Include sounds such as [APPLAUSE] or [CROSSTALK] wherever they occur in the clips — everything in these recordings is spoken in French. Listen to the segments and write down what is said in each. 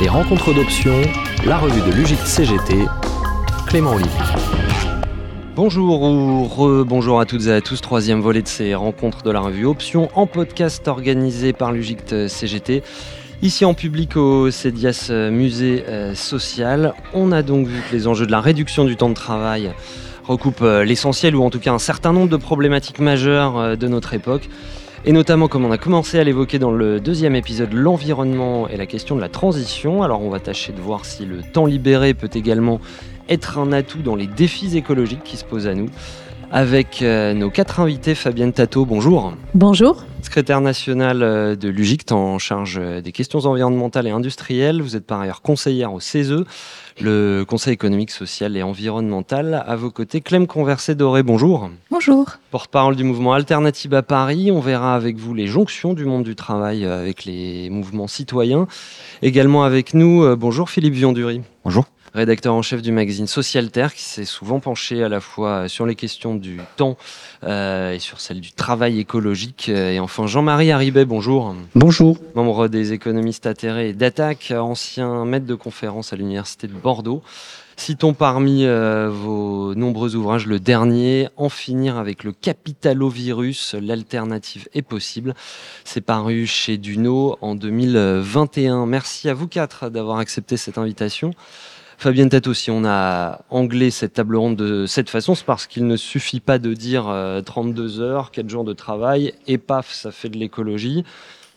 Les rencontres d'options, la revue de l'UGIC CGT, Clément Olivier. Bonjour ou re-bonjour à toutes et à tous, troisième volet de ces rencontres de la revue Options en podcast organisé par l'UGIC CGT. Ici en public au CEDIAS Musée euh, Social, on a donc vu que les enjeux de la réduction du temps de travail recoupent euh, l'essentiel ou en tout cas un certain nombre de problématiques majeures euh, de notre époque et notamment comme on a commencé à l'évoquer dans le deuxième épisode, l'environnement et la question de la transition. Alors on va tâcher de voir si le temps libéré peut également être un atout dans les défis écologiques qui se posent à nous. Avec euh, nos quatre invités, Fabienne Tato, bonjour. Bonjour. Secrétaire nationale euh, de l'UGICT en charge euh, des questions environnementales et industrielles. Vous êtes par ailleurs conseillère au CESE, le Conseil économique, social et environnemental. À vos côtés, Clem Conversé-Doré, bonjour. Bonjour. Porte-parole du mouvement Alternative à Paris. On verra avec vous les jonctions du monde du travail avec les mouvements citoyens. Également avec nous, bonjour Philippe Viondury. Bonjour rédacteur en chef du magazine Social Terre, qui s'est souvent penché à la fois sur les questions du temps euh, et sur celles du travail écologique. Et enfin, Jean-Marie Haribet, bonjour. Bonjour. Membre des économistes atterrés et d'Attaque, ancien maître de conférence à l'Université de Bordeaux. Citons parmi euh, vos nombreux ouvrages le dernier, En finir avec le capitalovirus, l'alternative est possible. C'est paru chez Duno en 2021. Merci à vous quatre d'avoir accepté cette invitation. Fabienne Tato, si on a anglais cette table ronde de cette façon, c'est parce qu'il ne suffit pas de dire 32 euh, heures, 4 jours de travail, et paf, ça fait de l'écologie.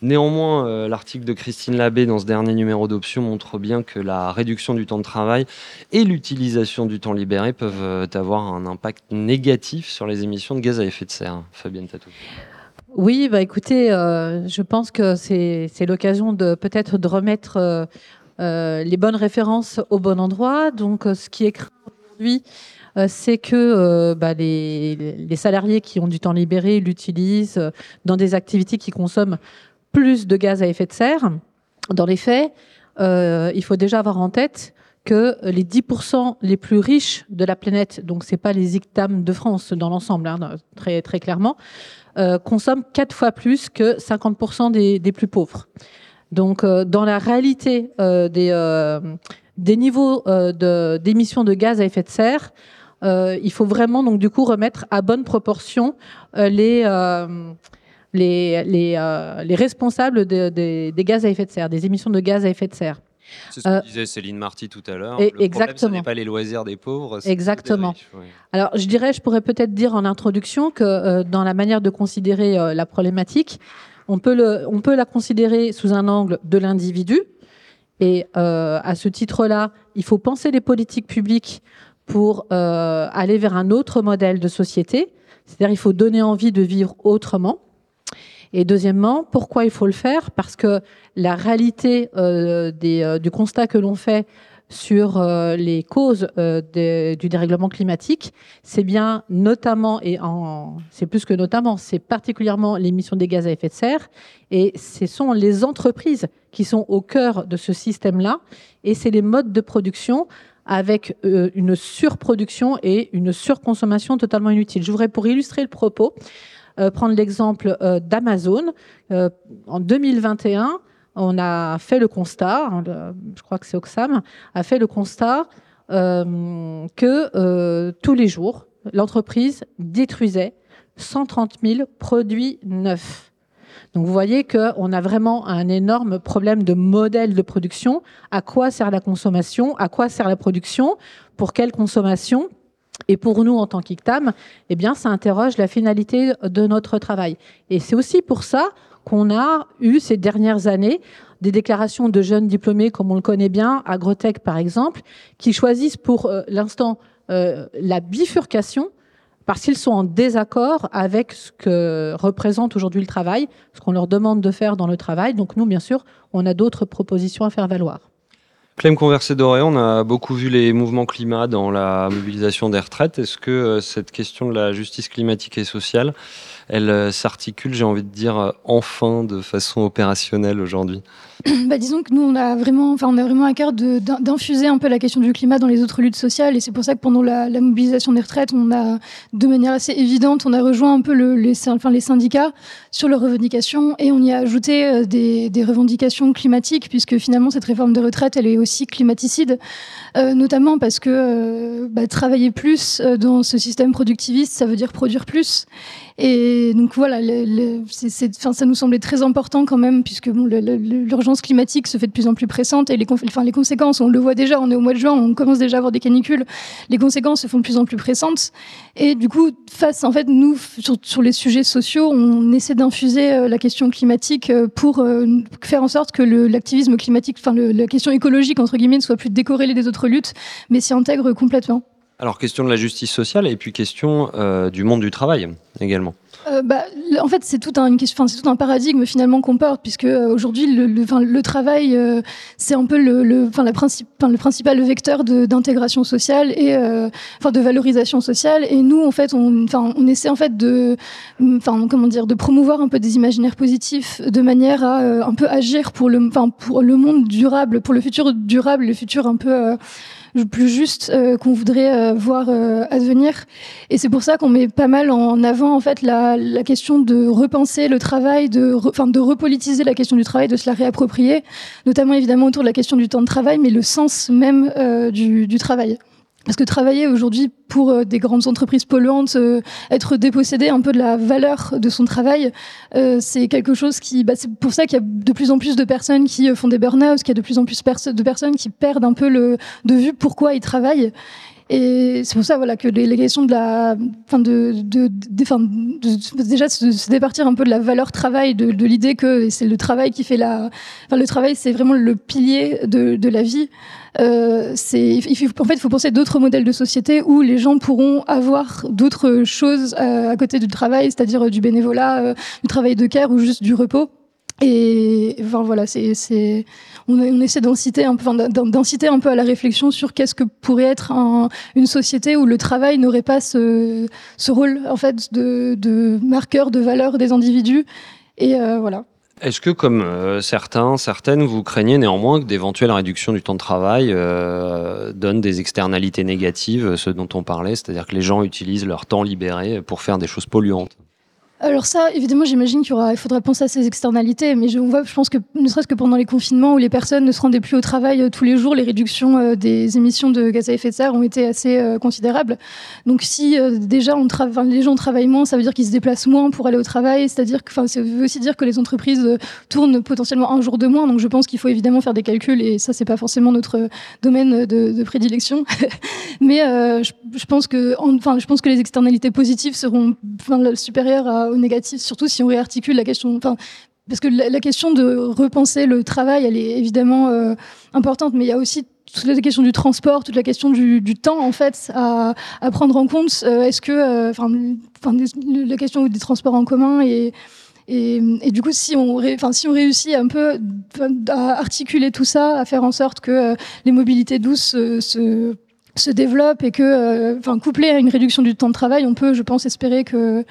Néanmoins, euh, l'article de Christine Labbé dans ce dernier numéro d'option montre bien que la réduction du temps de travail et l'utilisation du temps libéré peuvent euh, avoir un impact négatif sur les émissions de gaz à effet de serre. Fabienne Tato. Oui, bah écoutez, je pense que c'est l'occasion de peut-être remettre les bonnes références au bon endroit. Donc, euh, ce qui est craint aujourd'hui, euh, c'est que bah, les, salariés qui ont du temps libéré l'utilisent dans des activités qui consomment plus de gaz à effet de serre. Dans les faits, il faut déjà avoir en tête que les 10% les plus riches de la planète, donc c'est pas les ICTAM de France dans l'ensemble, hein, très, très clairement, consomment quatre fois plus que 50% des, plus pauvres. Donc, euh, dans la réalité euh, des, euh, des niveaux d'émissions de, gaz à effet de serre, il faut vraiment donc du coup remettre à bonne proportion les les, les, les, responsables des gaz à effet de serre, des émissions de gaz à effet de serre. C'est ce que disait Céline Marty tout à l'heure. Le exactement. Problème, ce n'est pas les loisirs des pauvres. Exactement. Alors, je dirais, je pourrais peut-être dire en introduction que dans la manière de considérer la problématique, on peut, la considérer sous un angle de l'individu. Et euh, à ce titre-là, il faut penser les politiques publiques pour euh, aller vers un autre modèle de société. C'est-à-dire il faut donner envie de vivre autrement. Et deuxièmement, pourquoi il faut le faire? Parce que la réalité euh, du constat que l'on fait sur euh, les causes euh, du dérèglement climatique, c'est bien notamment, et c'est plus que notamment, c'est particulièrement l'émission des gaz à effet de serre, et ce sont les entreprises qui sont au cœur de ce système-là, et c'est les modes de production avec euh, une surproduction et une surconsommation totalement inutile. Je voudrais, pour illustrer le propos, prendre l'exemple d'Amazon. en 2021, on a fait le constat, hein, je crois que c'est Oxam, a fait le constat euh, que euh, tous les jours, l'entreprise détruisait 130 000 produits neufs. Donc vous voyez qu'on a vraiment un énorme problème de modèle de production. À quoi sert la consommation? À quoi sert la production? Pour quelle consommation? Et pour nous, en tant qu'ICTAM, eh bien, ça interroge la finalité de notre travail. Et c'est aussi pour ça qu'on a eu ces dernières années des déclarations de jeunes diplômés, comme on le connaît bien, Agrotech par exemple, qui choisissent pour euh, l'instant euh, la bifurcation parce qu'ils sont en désaccord avec ce que représente aujourd'hui le travail, ce qu'on leur demande de faire dans le travail. Donc nous, bien sûr, on a d'autres propositions à faire valoir. Clem Conversé-Doré, on a beaucoup vu les mouvements climat dans la mobilisation des retraites. Est-ce que euh, cette question de la justice climatique et sociale, elle euh, s'articule, j'ai envie de dire, euh, enfin de façon opérationnelle aujourd'hui? [CLEARS THROAT] Bah, disons que nous, on a vraiment, enfin, on a vraiment à cœur d'infuser un peu la question du climat dans les autres luttes sociales, et c'est pour ça que pendant la, mobilisation des retraites, on a, de manière assez évidente, on a rejoint un peu le, les, enfin, les syndicats sur leurs revendications, et on y a ajouté des, des, revendications climatiques, puisque finalement cette réforme des retraites, elle est aussi climaticide, euh, notamment parce que euh, bah, travailler plus dans ce système productiviste, ça veut dire produire plus. Et donc voilà, ça nous semblait très important quand même, puisque l'urgence climatique se fait de plus en plus pressante et les, enfin, les conséquences, on le voit déjà, on est au mois de juin, on commence déjà à avoir des canicules, les conséquences se font de plus en plus pressantes. Et du coup, face, en fait, nous, sur, les sujets sociaux, on essaie d'infuser euh, la question climatique euh, pour euh, faire en sorte que l'activisme climatique, enfin la question écologique, entre guillemets, ne soit plus décorrélée des autres luttes, mais s'y intègre complètement. Alors, question de la justice sociale et puis question euh, du monde du travail également. Euh, bah, en fait, c'est tout un, paradigme finalement qu'on porte, puisque euh, aujourd'hui, le, le, le, travail, c'est un peu le, le, le principal vecteur d'intégration sociale et enfin de valorisation sociale. Et nous, en fait, on, on essaie en fait de, enfin, comment dire, de promouvoir un peu des imaginaires positifs, de manière à un peu agir pour le, pour le monde durable, pour le futur durable, le futur un peu plus juste euh, qu'on voudrait euh, voir euh, advenir. Et c'est pour ça qu'on met pas mal en avant en fait la, la question de repenser le travail, de, enfin de repolitiser la question du travail, de se la réapproprier, notamment évidemment autour de la question du temps de travail, mais le sens même du, du travail. Parce que travailler aujourd'hui pour euh, des grandes entreprises polluantes, euh, être dépossédé un peu de la valeur de son travail, euh, c'est quelque chose qui, bah, c'est pour ça qu'il y a de plus en plus de personnes qui font des burn-out, qu'il y a de plus en plus de personnes qui perdent un peu de vue pourquoi ils travaillent. Et c'est pour ça voilà, que les, questions de la. Enfin, de, de, de, déjà se, départir un peu de la valeur travail, de, de l'idée que c'est le travail qui fait la. Enfin, le travail, c'est vraiment le pilier de, de la vie. Euh, c'est, en fait, il faut penser d'autres modèles de société où les gens pourront avoir d'autres choses euh, à côté du travail, c'est-à-dire du bénévolat, euh, du travail de care ou juste du repos. Et enfin, voilà, c'est, on, on, essaie d'inciter un, peu, d'inciter un peu à la réflexion sur qu'est-ce que pourrait être un, une société où le travail n'aurait pas ce, ce, rôle en fait de, de, marqueur de valeur des individus. Et euh, voilà. Est-ce que, comme euh, certains, certaines, vous craignez néanmoins que d'éventuelles réductions du temps de travail euh, donnent des externalités négatives, ce dont on parlait, c'est-à-dire que les gens utilisent leur temps libéré pour faire des choses polluantes? Alors ça, évidemment, j'imagine qu'il il faudrait penser à ces externalités, mais je, je pense que ne serait-ce que pendant les confinements où les personnes ne se rendaient plus au travail euh, tous les jours, les réductions euh, des émissions de gaz à effet de serre ont été assez euh, considérables. Donc si déjà les gens travaillent moins, ça veut dire qu'ils se déplacent moins pour aller au travail, c'est-à-dire que, ça veut aussi dire que les entreprises tournent potentiellement un jour de moins. Donc je pense qu'il faut évidemment faire des calculs et ça c'est pas forcément notre domaine de, prédilection, [LAUGHS] mais je, pense que, je pense que les externalités positives seront supérieures à négatif, surtout si on réarticule la question. Parce que la, question de repenser le travail, elle est évidemment euh, importante, mais il y a aussi toute la question du transport, toute la question du, temps en fait à, prendre en compte. Euh, est-ce que, euh, enfin, la question des transports en commun et du coup, si on, réussit un peu à articuler tout ça, à faire en sorte que les mobilités douces se, se développent et que, enfin, couplé à une réduction du temps de travail, on peut, je pense, espérer que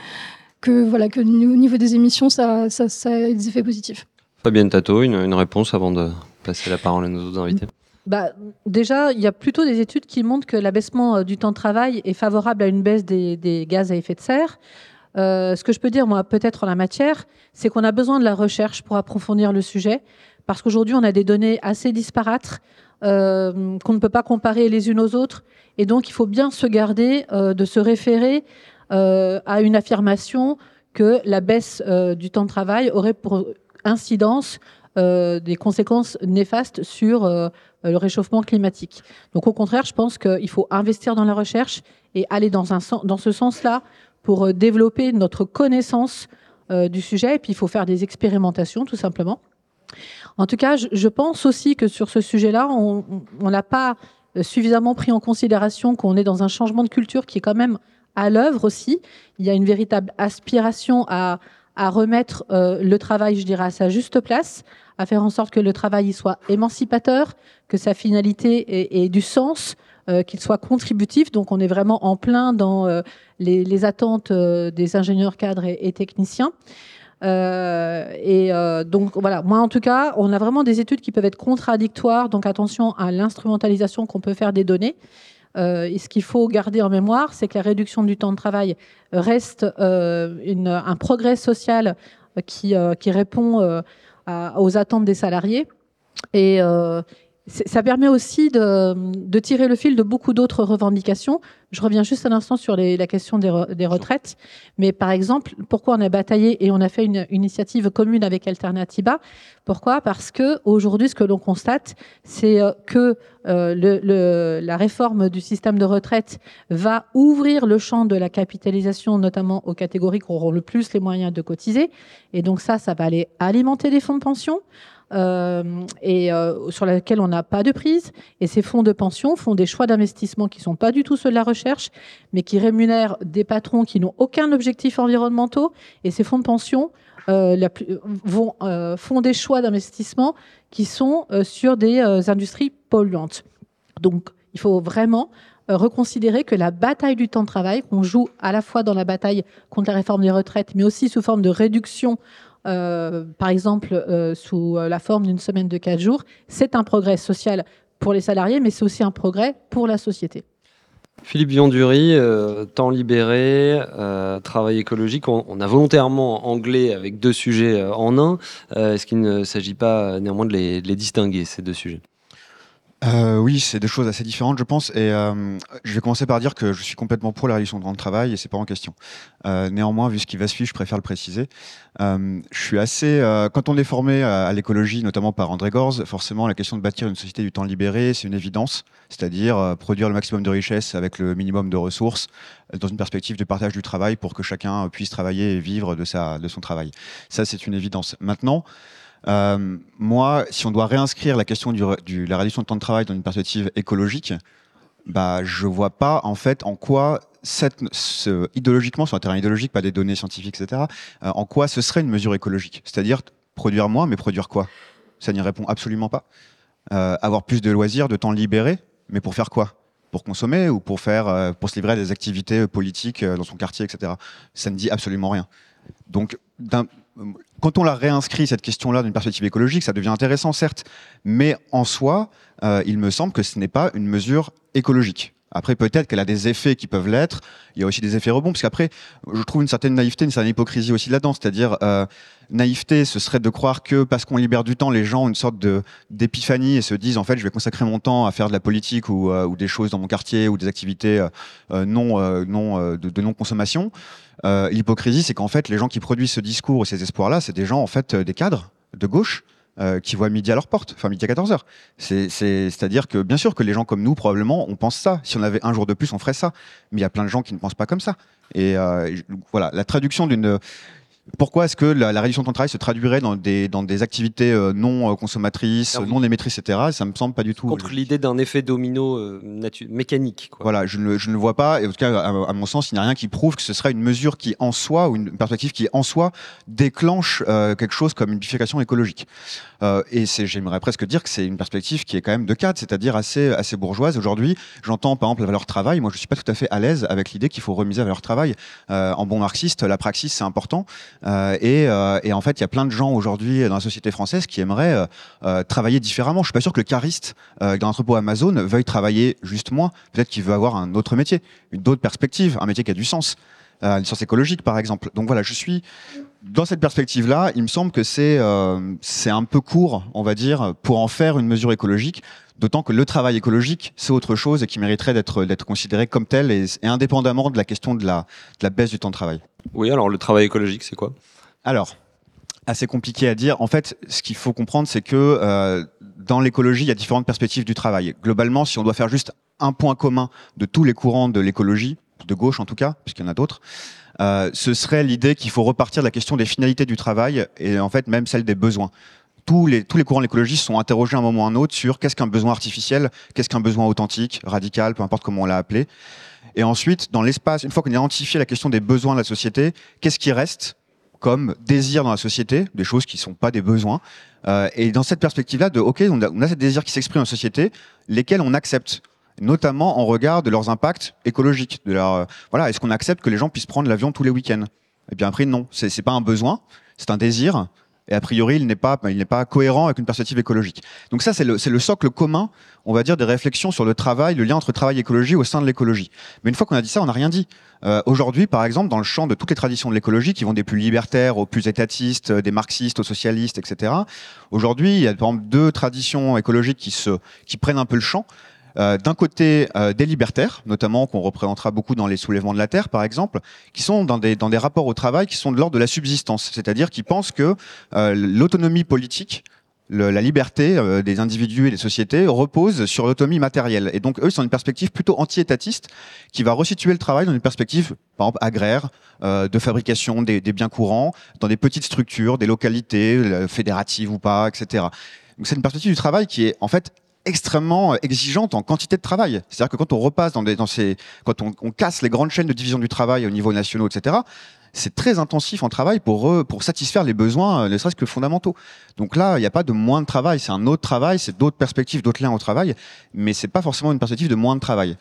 que voilà que au niveau des émissions, ça, ça, ça a des effets positifs. Fabienne Tato, une, une, réponse avant de passer la parole à nos autres invités. Bah, déjà, il y a plutôt des études qui montrent que l'abaissement euh, du temps de travail est favorable à une baisse des, des gaz à effet de serre. Euh, ce que je peux dire, moi, peut-être en la matière, c'est qu'on a besoin de la recherche pour approfondir le sujet, parce qu'aujourd'hui, on a des données assez disparates euh, qu'on ne peut pas comparer les unes aux autres, et donc il faut bien se garder euh, de se référer à une affirmation que la baisse euh, du temps de travail aurait pour incidence euh, des conséquences néfastes sur le réchauffement climatique. Donc au contraire, je pense qu'il faut investir dans la recherche et aller dans ce sens-là pour développer notre connaissance du sujet. Et puis il faut faire des expérimentations, tout simplement. En tout cas, je, pense aussi que sur ce sujet-là, on n'a pas suffisamment pris en considération qu'on est dans un changement de culture qui est quand même à l'œuvre aussi. Il y a une véritable aspiration à, remettre le travail, je dirais, à sa juste place, à faire en sorte que le travail soit émancipateur, que sa finalité ait, du sens, qu'il soit contributif. Donc on est vraiment en plein dans les, attentes des ingénieurs cadres et techniciens. Euh, et euh, donc voilà, moi en tout cas, on a vraiment des études qui peuvent être contradictoires, donc attention à l'instrumentalisation qu'on peut faire des données. Euh, et ce qu'il faut garder en mémoire, c'est que la réduction du temps de travail reste une, un progrès social qui, qui répond aux attentes des salariés. Et ça permet aussi de, tirer le fil de beaucoup d'autres revendications. Je reviens juste un instant sur la question des, retraites. Mais par exemple, pourquoi on a bataillé et on a fait une, initiative commune avec Alternativa Pourquoi? Parce que aujourd'hui, ce que l'on constate, c'est euh, que euh, la réforme du système de retraite va ouvrir le champ de la capitalisation, notamment aux catégories qui auront le plus les moyens de cotiser. Et donc ça, ça va aller alimenter les fonds de pension. Euh, et euh, sur laquelle on n'a pas de prise. Et ces fonds de pension font des choix d'investissement qui ne sont pas du tout ceux de la recherche, mais qui rémunèrent des patrons qui n'ont aucun objectif environnementaux. Et ces fonds de pension euh, font des choix d'investissement qui sont sur des industries polluantes. Donc, il faut vraiment reconsidérer que la bataille du temps de travail, qu'on joue à la fois dans la bataille contre la réforme des retraites, mais aussi sous forme de réduction par exemple euh, sous euh, la forme d'une semaine de quatre jours, c'est un progrès social pour les salariés, mais c'est aussi un progrès pour la société. Philippe Biondury, temps libéré, travail écologique, on, a volontairement anglais avec deux sujets en un. Est-ce qu'il ne s'agit pas néanmoins de les distinguer, ces deux sujets? Euh, oui, c'est des choses assez différentes, je pense. Et euh, je vais commencer par dire que je suis complètement pour la réduction de temps de travail et c'est pas en question. Euh, néanmoins, vu ce qui va suivre, je préfère le préciser. je suis assez. quand on est formé à, l'écologie, notamment par André Gorz, forcément, la question de bâtir une société du temps libéré, c'est une évidence. C'est-à-dire produire le maximum de richesses avec le minimum de ressources, dans une perspective de partage du travail pour que chacun puisse travailler et vivre de sa de son travail. Ça, c'est une évidence. Maintenant. Euh, moi, si on doit réinscrire la question de la réduction de temps de travail dans une perspective écologique, bah, je vois pas en fait en quoi idéologiquement, sur un terrain idéologique, pas des données scientifiques, etc., euh, en quoi ce serait une mesure écologique? C'est-à-dire produire moins, mais produire quoi? Ça n'y répond absolument pas. Euh, avoir plus de loisirs, de temps libéré, mais pour faire quoi? Pour consommer ou pour faire, pour se livrer à des activités politiques dans son quartier, etc. Ça ne dit absolument rien. Donc, quand on la réinscrit, cette question-là, d'une perspective écologique, ça devient intéressant, certes, mais en soi, euh, il me semble que ce n'est pas une mesure écologique. Après, peut-être qu'elle a des effets qui peuvent l'être. Il y a aussi des effets rebonds, parce qu'après, je trouve une certaine naïveté, une certaine hypocrisie aussi là-dedans. C'est-à-dire, euh, naïveté, ce serait de croire que parce qu'on libère du temps, les gens ont une sorte de d'épiphanie et se disent en fait, je vais consacrer mon temps à faire de la politique ou, euh, des choses dans mon quartier ou des activités non non de, de non consommation. Euh, l'hypocrisie, c'est qu'en fait, les gens qui produisent ce discours et ces espoirs-là, c'est des gens, en fait, euh, des cadres de gauche euh, qui voient midi à leur porte, enfin midi à 14h. C'est-à-dire que, bien sûr, que les gens comme nous, probablement, on pense ça. Si on avait un jour de plus, on ferait ça. Mais il y a plein de gens qui ne pensent pas comme ça. Et voilà, la traduction d'une pourquoi est-ce que la, réduction de de travail se traduirait dans des, dans des activités euh, non euh, consommatrices, ah non émettrices, etc. Ça me semble pas du tout. Contre l'idée d'un effet domino euh, mécanique. Quoi. Voilà, je ne, je ne le vois pas. Et en tout cas, à, mon sens, il n'y a rien qui prouve que ce serait une mesure qui, en soi, ou une perspective qui, en soi, déclenche quelque chose comme une bifurcation écologique. Et j'aimerais presque dire que c'est une perspective qui est quand même de cadre, c'est-à-dire assez, assez bourgeoise. Aujourd'hui, j'entends par exemple la valeur travail. Moi, je suis pas tout à fait à l'aise avec l'idée qu'il faut remiser la valeur travail. en bon marxiste, la praxis, c'est important. Euh, euh, et, en fait, il y a plein de gens aujourd'hui dans la société française qui aimeraient euh, travailler différemment. Je suis pas sûr que le cariste dans l'entrepôt Amazon veuille travailler juste moins. Peut-être qu'il veut avoir un autre métier, une autre perspective, un métier qui a du sens. Une sens écologique par exemple. Donc voilà, je suis dans cette perspective-là, il me semble que c'est c'est un peu court, on va dire, pour en faire une mesure écologique. D'autant que le travail écologique, c'est autre chose et qui mériterait d'être d'être considéré comme tel et, indépendamment de la question de la, de la baisse du temps de travail. Oui, alors le travail écologique, c'est quoi? Alors, assez compliqué à dire. En fait, ce qu'il faut comprendre, c'est que euh, dans l'écologie, il y a différentes perspectives du travail. Globalement, si on doit faire juste un point commun de tous les courants de l'écologie, de gauche en tout cas, puisqu'il y en a d'autres, euh, ce serait l'idée qu'il faut repartir de la question des finalités du travail et en fait même celle des besoins. Tous les, tous les courants l'écologie sont interrogés à un moment ou à un autre sur qu'est-ce qu'un besoin artificiel, qu'est-ce qu'un besoin authentique, radical, peu importe comment on l'a appelé. Et ensuite, dans l'espace, une fois qu'on a identifié la question des besoins de la société, qu'est-ce qui reste comme désir dans la société, des choses qui ne sont pas des besoins. Euh, et dans cette perspective-là, de OK, on a, on a ces désirs qui s'expriment en société, lesquels on accepte notamment en regard de leurs impacts écologiques. Euh, voilà, est-ce qu'on accepte que les gens puissent prendre l'avion tous les week-ends? Eh bien après, non, c'est, c'est pas un besoin, c'est un désir. Et a priori, il n'est pas, il n'est pas cohérent avec une perspective écologique. Donc ça, c'est le, socle commun, on va dire, des réflexions sur le travail, le lien entre travail et écologie au sein de l'écologie. Mais une fois qu'on a dit ça, on n'a rien dit. Euh, Aujourd'hui, par exemple, dans le champ de toutes les traditions de l'écologie, qui vont des plus libertaires aux plus étatistes, des marxistes aux socialistes, etc. Aujourd'hui, il y a par exemple deux traditions écologiques qui prennent un peu le champ. Euh, d'un côté euh, des libertaires, notamment qu'on représentera beaucoup dans les soulèvements de la terre, par exemple, qui sont dans des, dans des rapports au travail qui sont de l'ordre de la subsistance, c'est-à-dire qui pensent que euh, l'autonomie politique le, la liberté euh, des individus et des sociétés repose sur l'autonomie matérielle. Et donc, eux, sont une perspective plutôt anti-étatiste qui va resituer le travail dans une perspective, par exemple, agraire, euh, de fabrication des, des, biens courants, dans des petites structures, des localités, fédératives ou pas, etc. Donc, c'est une perspective du travail qui est, en fait, extrêmement exigeante en quantité de travail. C'est-à-dire que quand on repasse dans, des, dans ces, quand on, casse les grandes chaînes de division du travail au niveau national, etc., c'est très intensif en travail pour, pour satisfaire les besoins, ne serait-ce que fondamentaux. Donc là, il n'y a pas de moins de travail, c'est un autre travail, c'est d'autres perspectives, d'autres liens au travail, mais c'est pas forcément une perspective de moins de travail.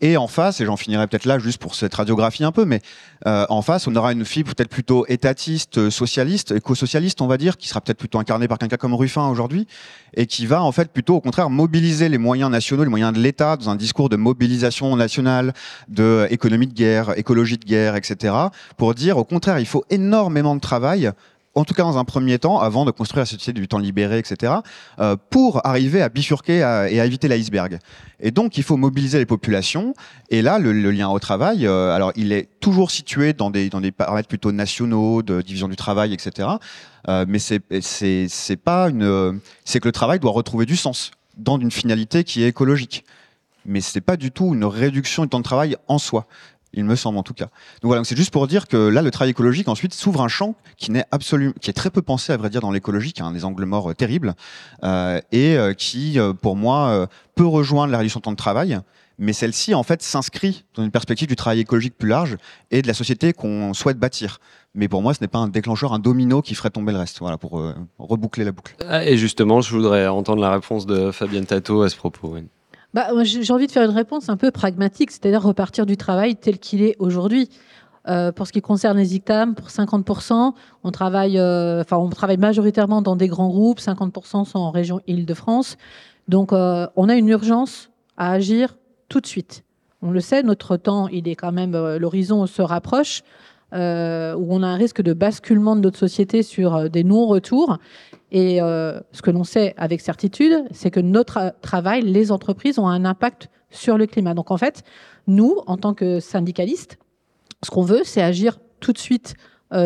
Et en face, et j'en finirai peut-être là juste pour cette radiographie un peu, mais euh, en face, on aura une fibre peut-être plutôt étatiste, euh, socialiste, éco-socialiste, on va dire, qui sera peut-être plutôt incarnée par quelqu'un comme Ruffin aujourd'hui, et qui va en fait plutôt au contraire mobiliser les moyens nationaux, les moyens de l'État dans un discours de mobilisation nationale, de économie de guerre, écologie de guerre, etc., pour dire au contraire, il faut énormément de travail en tout cas dans un premier temps, avant de construire la société du temps libéré, etc., euh, pour arriver à bifurquer et à éviter l'iceberg. Et donc, il faut mobiliser les populations. Et là, le, lien au travail, euh, alors il est toujours situé dans des, paramètres plutôt nationaux, de division du travail, etc. Euh, mais c'est c'est pas une, c'est que le travail doit retrouver du sens dans une finalité qui est écologique. Mais c'est pas du tout une réduction du temps de travail en soi il me semble en tout cas. Donc voilà, c'est juste pour dire que là, le travail écologique ensuite s'ouvre un champ qui n'est absolument, qui est très peu pensé à vrai dire dans l'écologie, qui a un des angles morts euh, terribles euh, et euh, qui, pour moi, peut rejoindre la réduction de temps de travail, mais celle-ci en fait s'inscrit dans une perspective du travail écologique plus large et de la société qu'on souhaite bâtir. Mais pour moi, ce n'est pas un déclencheur, un domino qui ferait tomber le reste. Voilà, pour reboucler la boucle. Ah, et justement, je voudrais entendre la réponse de Fabienne Tato à ce propos. Bah, j'ai envie de faire une réponse un peu pragmatique, c'est-à-dire repartir du travail tel qu'il est aujourd'hui. Euh, pour ce qui concerne les ICTAM, pour 50%, on travaille, euh, enfin, on travaille majoritairement dans des grands groupes, 50% sont en région Île-de-France. Donc, euh, on a une urgence à agir tout de suite. On le sait, notre temps, il est quand même, l'horizon se rapproche, euh, où on a un risque de basculement de notre société sur euh, des non-retours. Et euh, ce que l'on sait avec certitude, c'est que notre travail, les entreprises ont un impact sur le climat. Donc en fait, nous, en tant que syndicalistes, ce qu'on veut, c'est agir tout de suite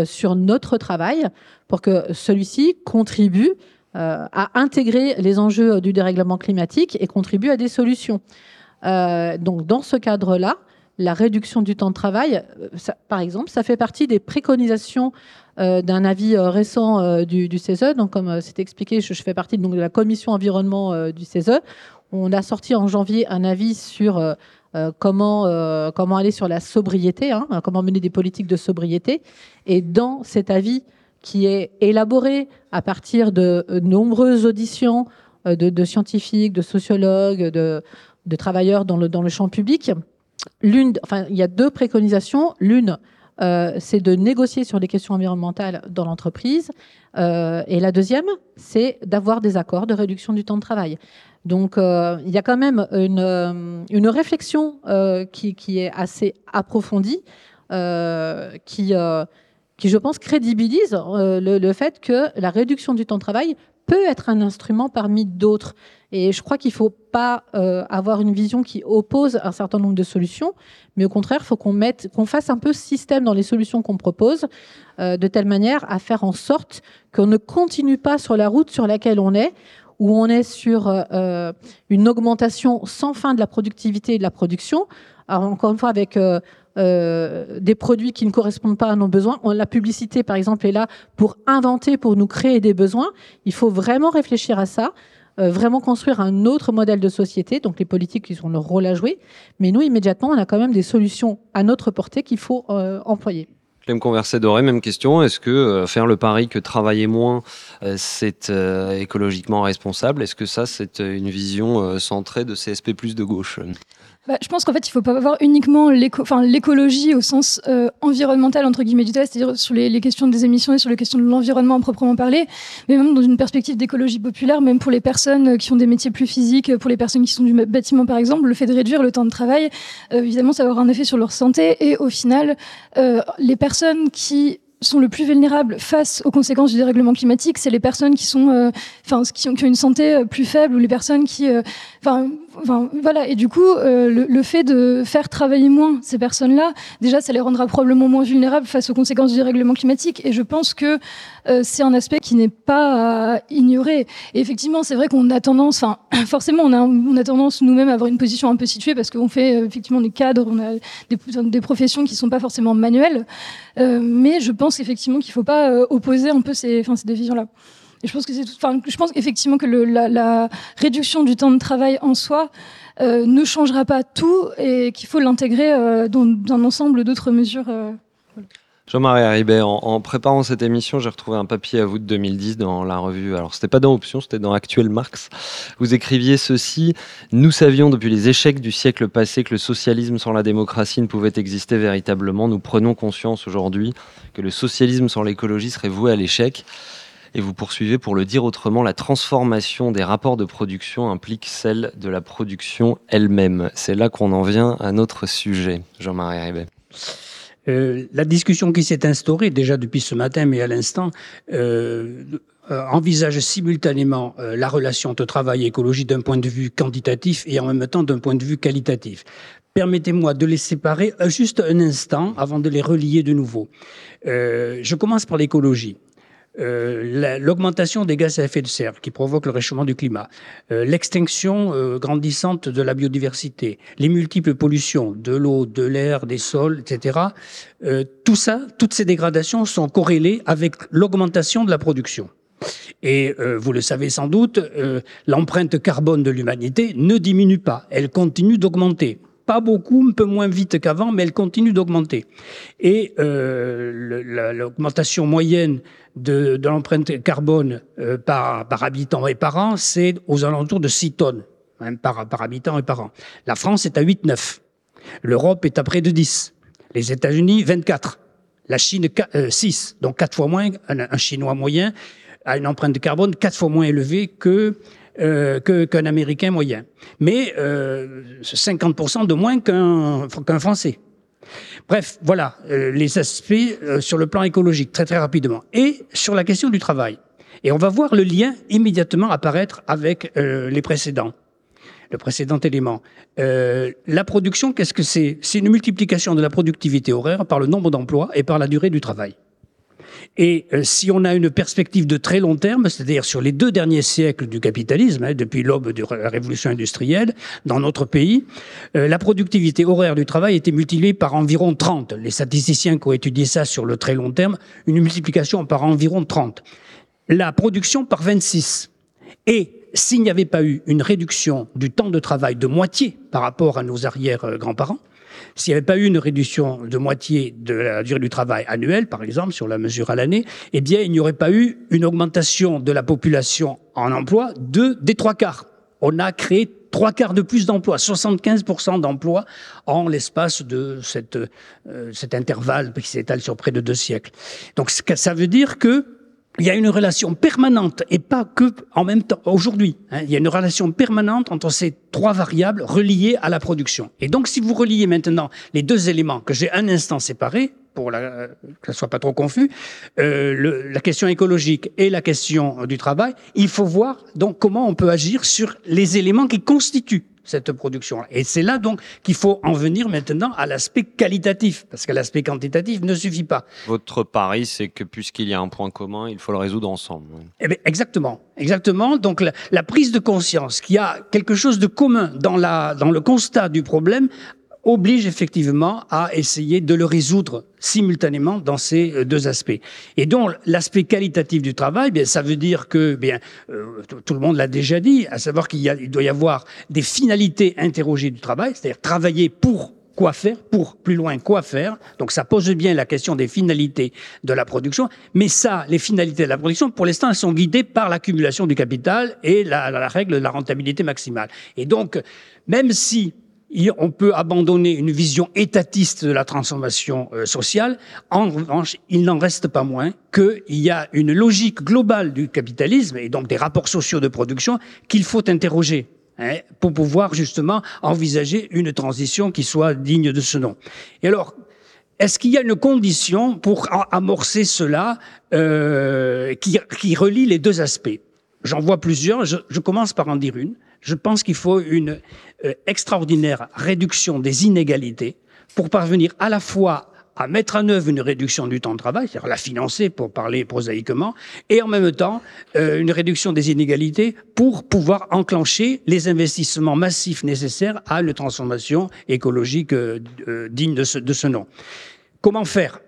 sur notre travail pour que celui-ci contribue à intégrer les enjeux du dérèglement climatique et contribue à des solutions. Donc dans ce cadre-là, la réduction du temps de travail, ça, par exemple, ça fait partie des préconisations euh, d'un avis euh, récent euh, du, CESE. Donc, comme c'était expliqué, je, fais partie donc, de la commission environnement du CESE. On a sorti en janvier un avis sur comment, comment aller sur la sobriété, hein, comment mener des politiques de sobriété. Et dans cet avis, qui est élaboré à partir de nombreuses auditions de, de scientifiques, de sociologues, de, de travailleurs dans le, dans le champ public, l'une, il y a deux préconisations. L'une, euh, c'est de négocier sur les questions environnementales dans l'entreprise. Euh, et la deuxième, c'est d'avoir des accords de réduction du temps de travail. Donc, euh, il y a quand même une, réflexion qui, est assez approfondie, qui, je pense, crédibilise le fait que la réduction du temps de travail peut être un instrument parmi d'autres. Et je crois qu'il ne faut pas euh, avoir une vision qui oppose un certain nombre de solutions, mais au contraire, il faut qu'on mette, qu'on fasse un peu système dans les solutions qu'on propose, euh, de telle manière à faire en sorte qu'on ne continue pas sur la route sur laquelle on est, où on est sur euh, une augmentation sans fin de la productivité et de la production. Alors encore une fois, avec euh, des produits qui ne correspondent pas à nos besoins. La publicité, par exemple, est là pour inventer, pour nous créer des besoins. Il faut vraiment réfléchir à ça. Euh, vraiment construire un autre modèle de société. Donc les politiques, ils ont leur rôle à jouer. Mais nous, immédiatement, on a quand même des solutions à notre portée qu'il faut euh, employer. Clem Converset Doré, même question. Est-ce que euh, faire le pari que travailler moins, c'est écologiquement responsable Est-ce que ça, c'est une vision centrée de CSP de gauche? Bah, je pense qu'en fait, il ne faut pas voir uniquement l'écologie au sens environnemental, entre guillemets, du test, c'est-à-dire sur les, questions des émissions et sur les questions de l'environnement proprement parler, mais même dans une perspective d'écologie populaire, même pour les personnes qui ont des métiers plus physiques, pour les personnes qui sont du bâtiment, par exemple, le fait de réduire le temps de travail, évidemment, ça va un effet sur leur santé et au final, les personnes qui sont le plus vulnérables face aux conséquences du dérèglement climatique, c'est les personnes qui sont, euh, ont, une santé euh, plus faible ou les personnes qui, euh, enfin, voilà. Et du coup, le, le, fait de faire travailler moins ces personnes-là, déjà, ça les rendra probablement moins vulnérables face aux conséquences du dérèglement climatique. Et je pense que c'est un aspect qui n'est pas à ignorer. Et effectivement, c'est vrai qu'on a tendance, enfin, [CLEARS THROAT] forcément, on a, on a tendance nous-mêmes à avoir une position un peu située parce qu'on fait effectivement des cadres, on a des, des professions qui sont pas forcément manuelles. mais je pense effectivement qu'il ne faut pas euh, opposer un peu ces, enfin, ces deux visions-là. Je pense effectivement que la, réduction du temps de travail en soi euh, ne changera pas tout et qu'il faut l'intégrer euh, dans, un ensemble d'autres mesures. Jean-Marie Haribet, en, préparant cette émission, j'ai retrouvé un papier à vous de 2010 dans la revue. Alors, c'était pas dans Option, c'était dans Actuel Marx. Vous écriviez ceci Nous savions depuis les échecs du siècle passé que le socialisme sans la démocratie ne pouvait exister véritablement. Nous prenons conscience aujourd'hui que le socialisme sans l'écologie serait voué à l'échec. Et vous poursuivez pour le dire autrement, la transformation des rapports de production implique celle de la production elle-même. C'est là qu'on en vient à notre sujet, Jean-Marie Haribet. Euh, la discussion qui s'est instaurée déjà depuis ce matin, mais à l'instant, euh envisage simultanément euh, la relation entre travail et écologie d'un point de vue quantitatif et en même temps d'un point de vue qualitatif. Permettez-moi de les séparer juste un instant avant de les relier de nouveau. je commence par l'écologie. Euh, l'augmentation des gaz à effet de serre qui provoque le réchauffement du climat, euh, l'extinction euh, grandissante de la biodiversité, les multiples pollutions de l'eau, de l'air, des sols, etc. tout ça, toutes ces dégradations sont corrélées avec l'augmentation de la production. Et vous le savez sans doute, l'empreinte carbone de l'humanité ne diminue pas, elle continue d'augmenter pas beaucoup, un peu moins vite qu'avant, mais elle continue d'augmenter. Et l'augmentation moyenne de, de l'empreinte carbone euh, par, par habitant et par an, c'est aux alentours de 6 tonnes hein, par, par habitant et par an. La France est à 8-9. L'Europe est à près de 10. Les États-Unis, 24. La Chine, 6. Euh, Donc 4 fois moins. Un, un Chinois moyen a une empreinte de carbone 4 fois moins élevée que euh, qu'un Américain moyen, mais euh, 50% de moins qu'un qu'un Français. Bref, voilà euh, les aspects euh, sur le plan écologique, très très rapidement. Et sur la question du travail. Et on va voir le lien immédiatement apparaître avec les précédents le précédent élément. Euh, la production, qu'est-ce que c'est? C'est une multiplication de la productivité horaire par le nombre d'emplois et par la durée du travail. Et euh, si on a une perspective de très long terme, c'est-à-dire sur les deux derniers siècles du capitalisme, hein, depuis l'aube de la révolution industrielle, dans notre pays, euh, la productivité horaire du travail était multipliée par environ 30. Les statisticiens qui ont étudié ça sur le très long terme, une multiplication par environ 30. La production par 26. Et s'il n'y avait pas eu une réduction du temps de travail de moitié par rapport à nos arrière-grands-parents, s'il n'y avait pas eu une réduction de moitié de la durée du travail annuel, par exemple, sur la mesure à l'année, eh bien, il n'y aurait pas eu une augmentation de la population en emploi de, des trois quarts. On a créé trois quarts de plus d'emplois, 75% d'emplois en l'espace de euh, cet intervalle qui s'étale sur près de deux siècles. Donc ça veut dire que il y a une relation permanente et pas que en même temps aujourd'hui. Hein, il y a une relation permanente entre ces trois variables reliées à la production. Et donc, si vous reliez maintenant les deux éléments que j'ai un instant séparés pour la, que ça soit pas trop confus, euh, le, la question écologique et la question du travail, il faut voir donc comment on peut agir sur les éléments qui constituent cette production. Et c'est là donc qu'il faut en venir maintenant à l'aspect qualitatif, parce que l'aspect quantitatif ne suffit pas. Votre pari, c'est que puisqu'il y a un point commun, il faut le résoudre ensemble. Eh bien, exactement, exactement. Donc la, la prise de conscience qu'il y a quelque chose de commun dans, la, dans le constat du problème oblige effectivement à essayer de le résoudre simultanément dans ces euh, deux aspects. Et donc l'aspect qualitatif du travail, bien ça veut dire que bien euh, tout le monde l'a déjà dit, à savoir qu'il il doit y avoir des finalités interrogées du travail, c'est-à-dire travailler pour quoi faire, pour plus loin quoi faire. Donc ça pose bien la question des finalités de la production, mais ça, les finalités de la production, pour l'instant, elles sont guidées par l'accumulation du capital et la, la règle de la rentabilité maximale. Et donc, même si on peut abandonner une vision étatiste de la transformation euh, sociale. En revanche, il n'en reste pas moins qu'il y a une logique globale du capitalisme et donc des rapports sociaux de production qu'il faut interroger. Hein, pour pouvoir justement envisager une transition qui soit digne de ce nom. Et alors, est-ce qu'il y a une condition pour amorcer cela euh, qui, qui, relie les deux aspects? J'en vois plusieurs. Je, je, commence par en dire une. Je pense qu'il faut une euh, extraordinaire réduction des inégalités pour parvenir à la fois à mettre en œuvre une réduction du temps de travail, c'est-à-dire la financer pour parler prosaïquement, et en même temps euh, une réduction des inégalités pour pouvoir enclencher les investissements massifs nécessaires à une transformation écologique euh, digne de ce, de ce nom. Comment faire?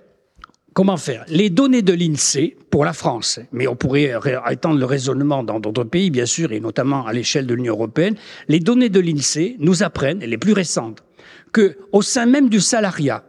Comment faire? Les données de l'INSEE pour la France, mais on pourrait étendre le raisonnement dans d'autres pays, bien sûr, et notamment à l'échelle de l'Union européenne. Les données de l'INSEE nous apprennent, les plus récentes, que au sein même du salariat,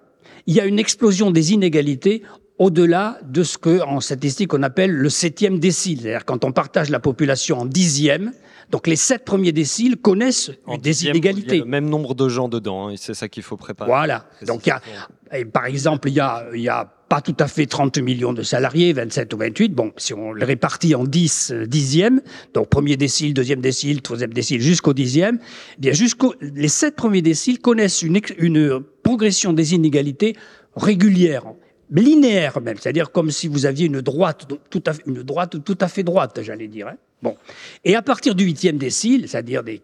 il y a une explosion des inégalités au-delà de ce que, en statistique, on appelle le septième décile. C'est-à-dire quand on partage la population en dixième, donc les sept premiers déciles connaissent des inégalités. Il y a le même nombre de gens dedans, hein, et c'est ça qu'il faut préparer. Voilà. Donc il y a, par exemple, il y a, il y a pas tout à fait 30 millions de salariés, 27 ou 28. Bon, si on le répartit en 10 euh, dixièmes, donc premier décile, deuxième décile, troisième décile, jusqu'au dixième, eh bien jusqu'au les sept premiers déciles connaissent une, une progression des inégalités régulière linéaire même, c'est-à-dire comme si vous aviez une droite tout à fait, une droite tout à fait droite, j'allais dire. Hein. Bon. Et à partir du huitième décile, c'est-à-dire des,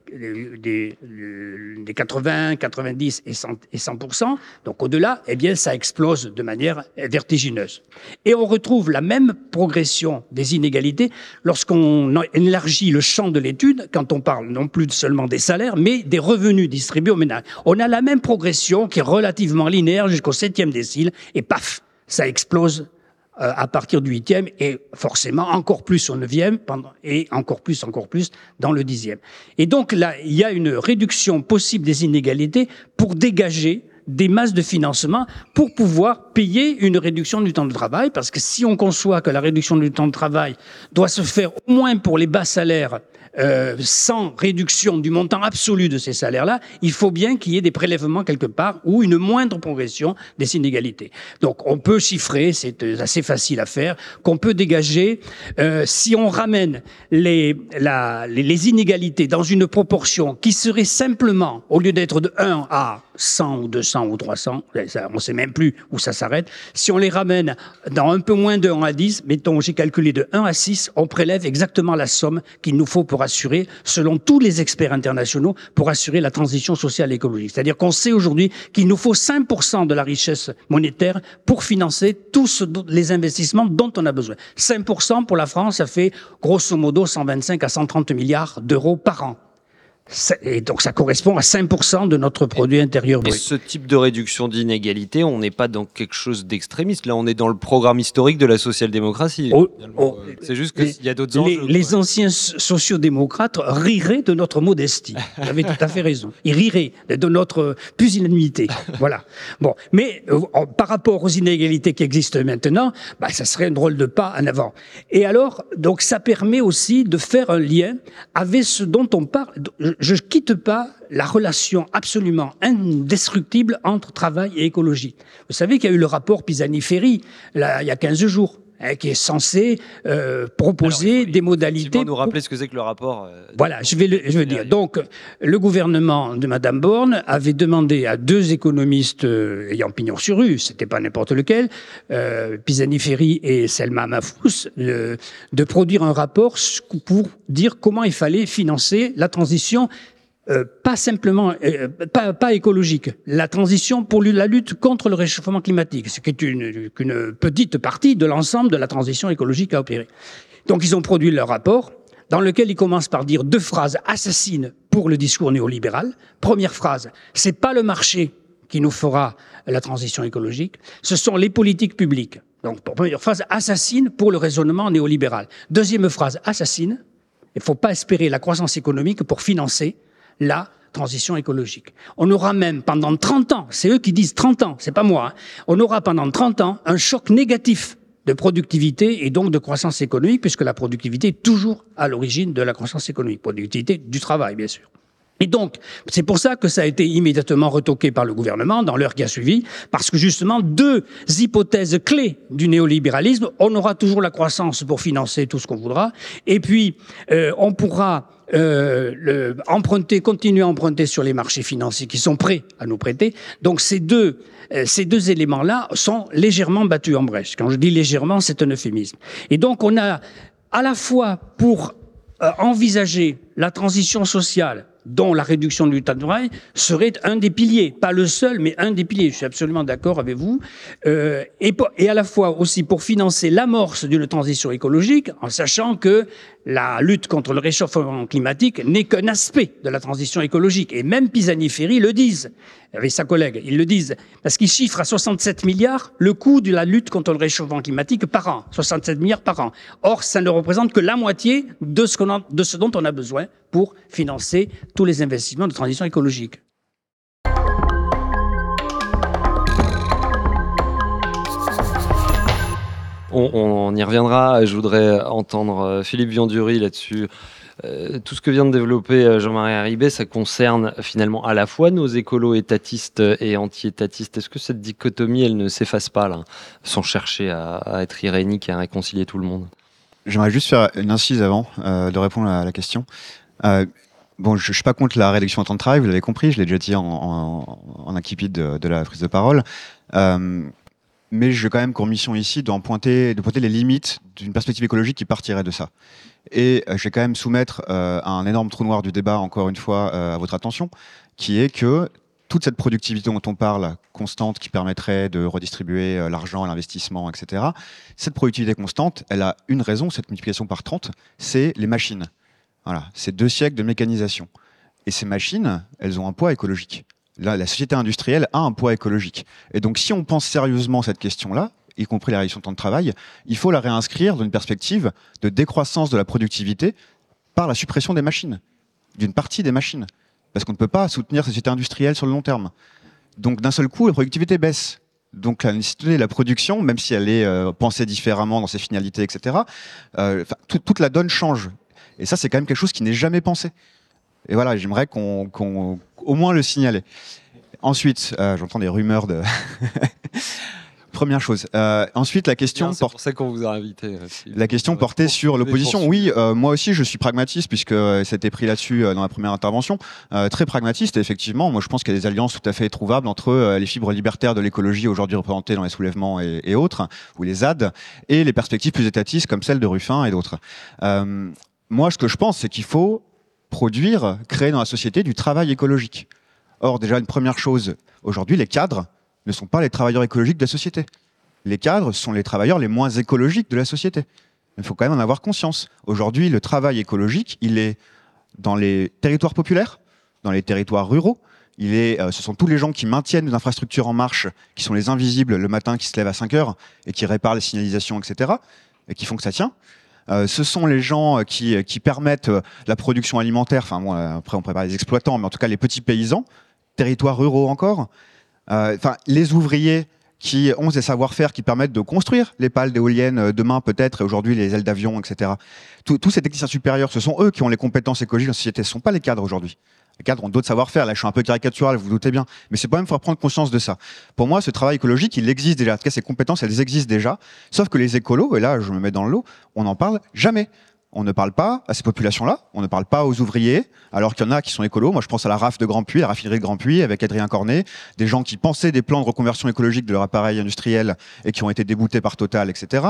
des, des, 80, 90 et 100, et 100%, donc au-delà, eh bien, ça explose de manière vertigineuse. Et on retrouve la même progression des inégalités lorsqu'on élargit le champ de l'étude, quand on parle non plus seulement des salaires, mais des revenus distribués aux ménages. On a la même progression qui est relativement linéaire jusqu'au septième décile, et paf, ça explose à partir du huitième et forcément encore plus au neuvième et encore plus, encore plus dans le dixième. Et donc là, il y a une réduction possible des inégalités pour dégager des masses de financement pour pouvoir payer une réduction du temps de travail, parce que si on conçoit que la réduction du temps de travail doit se faire au moins pour les bas salaires euh, sans réduction du montant absolu de ces salaires-là, il faut bien qu'il y ait des prélèvements quelque part ou une moindre progression des inégalités. Donc on peut chiffrer, c'est assez facile à faire, qu'on peut dégager, euh, si on ramène les, la, les, les inégalités dans une proportion qui serait simplement, au lieu d'être de 1 à 100 ou 200 ou 300, on ne sait même plus où ça s'arrête. Si on les ramène dans un peu moins de 1 à 10, mettons, j'ai calculé de 1 à 6, on prélève exactement la somme qu'il nous faut pour assurer, selon tous les experts internationaux, pour assurer la transition sociale et écologique. C'est-à-dire qu'on sait aujourd'hui qu'il nous faut 5% de la richesse monétaire pour financer tous les investissements dont on a besoin. 5% pour la France, ça fait grosso modo 125 à 130 milliards d'euros par an. Et donc ça correspond à 5% de notre produit intérieur brut. Et ce type de réduction d'inégalité, on n'est pas dans quelque chose d'extrémiste. Là, on est dans le programme historique de la social-démocratie. Oh, oh, c'est juste qu'il y a d'autres enjeux. Les, anciens sociodémocrates riraient de notre modestie. Vous avez tout à fait raison. Ils riraient de notre pusillanimité. voilà. Bon, mais euh, par rapport aux inégalités qui existent maintenant, bah, ça serait un drôle de pas en avant. Et alors, donc ça permet aussi de faire un lien avec ce dont on parle je ne quitte pas la relation absolument indestructible entre travail et écologie. Vous savez qu'il y a eu le rapport Pisani-Ferry il y a 15 jours. Hein, qui est censé euh, proposer des modalités. Nous rappeler ce que c'est que le rapport. Euh, voilà, je vais, le, je vais dire. Donc, le gouvernement de Madame Borne avait demandé à deux économistes euh, ayant pignon sur rue, c'était pas n'importe lequel, euh, Pisani-Ferry et Selma Mafous, de produire un rapport pour dire comment il fallait financer la transition euh, pas simplement, euh, pas, pas, écologique, la transition pour la lutte contre le réchauffement climatique, ce qui est une, une petite partie de l'ensemble de la transition écologique à opérer. Donc ils ont produit leur rapport, dans lequel ils commencent par dire deux phrases assassines pour le discours néolibéral. Première phrase, c'est pas le marché qui nous fera la transition écologique, ce sont les politiques publiques. Donc, première phrase assassine pour le raisonnement néolibéral. Deuxième phrase assassine, il faut pas espérer la croissance économique pour financer la transition écologique. On aura même pendant 30 ans, c'est eux qui disent 30 ans, c'est pas moi, hein, on aura pendant 30 ans un choc négatif de productivité et donc de croissance économique, puisque la productivité est toujours à l'origine de la croissance économique, productivité du travail, bien sûr. Et donc, c'est pour ça que ça a été immédiatement retoqué par le gouvernement dans l'heure qui a suivi, parce que justement, deux hypothèses clés du néolibéralisme, on aura toujours la croissance pour financer tout ce qu'on voudra, et puis euh, on pourra euh, le, emprunter, continuer à emprunter sur les marchés financiers qui sont prêts à nous prêter. Donc ces deux, euh, ces deux éléments-là sont légèrement battus en brèche. Quand je dis légèrement, c'est un euphémisme. Et donc on a à la fois pour euh, envisager la transition sociale dont la réduction du temps de travail serait un des piliers, pas le seul, mais un des piliers. Je suis absolument d'accord avec vous. Euh, et, et, à la fois aussi pour financer l'amorce d'une transition écologique, en sachant que la lutte contre le réchauffement climatique n'est qu'un aspect de la transition écologique. Et même Pisani-Ferry le disent, avec sa collègue, ils le disent, parce qu'ils chiffrent à 67 milliards le coût de la lutte contre le réchauffement climatique par an, 67 milliards par an. Or, ça ne représente que la moitié de ce, de ce dont on a besoin pour financer tous les investissements de transition écologique. On, y reviendra. Je voudrais entendre euh, Philippe Viandury là-dessus. Euh, tout ce que vient de développer euh, Jean-Marie Haribé, ça concerne finalement à la fois nos écolos étatistes et anti-étatistes. Est-ce que cette dichotomie, elle ne s'efface pas là, sans chercher à, être irénique et à réconcilier tout le monde? J'aimerais juste faire une incise avant de répondre à la question. bon, je, ne suis pas contre la réduction en temps de travail, vous l'avez compris, je l'ai déjà dit en, en, en de, de, la prise de parole mais j'ai quand même comme mission ici d'en pointer, de pointer les limites d'une perspective écologique qui partirait de ça. Et euh, je vais quand même soumettre euh, un énorme trou noir du débat, encore une fois, euh, à votre attention, qui est que toute cette productivité dont on parle, constante, qui permettrait de redistribuer l'argent, l'investissement, etc., cette productivité constante, elle a une raison, cette multiplication par 30, c'est les machines. Voilà, c'est deux siècles de mécanisation. Et ces machines, elles ont un poids écologique la, société industrielle a un poids écologique. Et donc, si on pense sérieusement cette question-là, y compris la réduction de temps de travail, il faut la réinscrire dans une perspective de décroissance de la productivité par la suppression des machines, d'une partie des machines. Parce qu'on ne peut pas soutenir cette société industrielle sur le long terme. Donc, d'un seul coup, la productivité baisse. Donc, la production, même si elle est euh, pensée différemment dans ses finalités, etc., euh, toute la donne change. Et ça, c'est quand même quelque chose qui n'est jamais pensé. Et voilà, j'aimerais qu'on, au moins le signaler. Ensuite, euh, j'entends des rumeurs de. [LAUGHS] Première chose. Euh, ensuite, la question. C'est pour ça qu'on vous a invité. Euh, la question portait sur l'opposition. Oui, moi aussi, je suis pragmatiste puisque c'était pris là-dessus dans la première intervention. très pragmatiste, effectivement. Moi, je pense qu'il y a des alliances tout à fait trouvables entre les fibres libertaires de l'écologie aujourd'hui représentées dans les soulèvements et, et, autres, ou les ZAD, et les perspectives plus étatistes comme celles de Ruffin et d'autres. moi, ce que je pense, c'est qu'il faut produire, créer dans la société du travail écologique. Or, déjà, une première chose, aujourd'hui, les cadres ne sont pas les travailleurs écologiques de la société. Les cadres sont les travailleurs les moins écologiques de la société. Il faut quand même en avoir conscience. Aujourd'hui, le travail écologique, il est dans les territoires populaires, dans les territoires ruraux. Il est, euh, ce sont tous les gens qui maintiennent les infrastructures en marche, qui sont les invisibles le matin, qui se lèvent à 5 heures et qui réparent les signalisations, etc., et qui font que ça tient. Euh, ce sont les gens euh, qui, qui permettent euh, la production alimentaire. Enfin, après, on prépare les exploitants, mais en tout cas, les petits paysans, territoires ruraux encore. Enfin, les ouvriers qui ont des savoir-faire qui permettent de construire les pales d'éoliennes demain peut-être et aujourd'hui les ailes d'avion, etc. Tous ces techniciens supérieurs, ce sont eux qui ont les compétences écologiques dans la société, ce ne sont pas les cadres aujourd'hui. Les cadres ont d'autres savoir-faire. Là, je suis un peu caricatural, vous vous doutez bien. Mais c'est quand même, faut prendre conscience de ça. Pour moi, ce travail écologique, il existe déjà. En tout cas, ces compétences, elles existent déjà. Sauf que les écolos, et là, je me mets dans le lot, on n'en parle jamais on ne parle pas à ces populations-là, on ne parle pas aux ouvriers, alors qu'il y en a qui sont écolos. Moi, je pense à la RAF de Grand Puy, la raffinerie de Grand Puy, avec Adrien Cornet, des gens qui pensaient des plans de reconversion écologique de leur appareil industriel et qui ont été déboutés par Total, etc.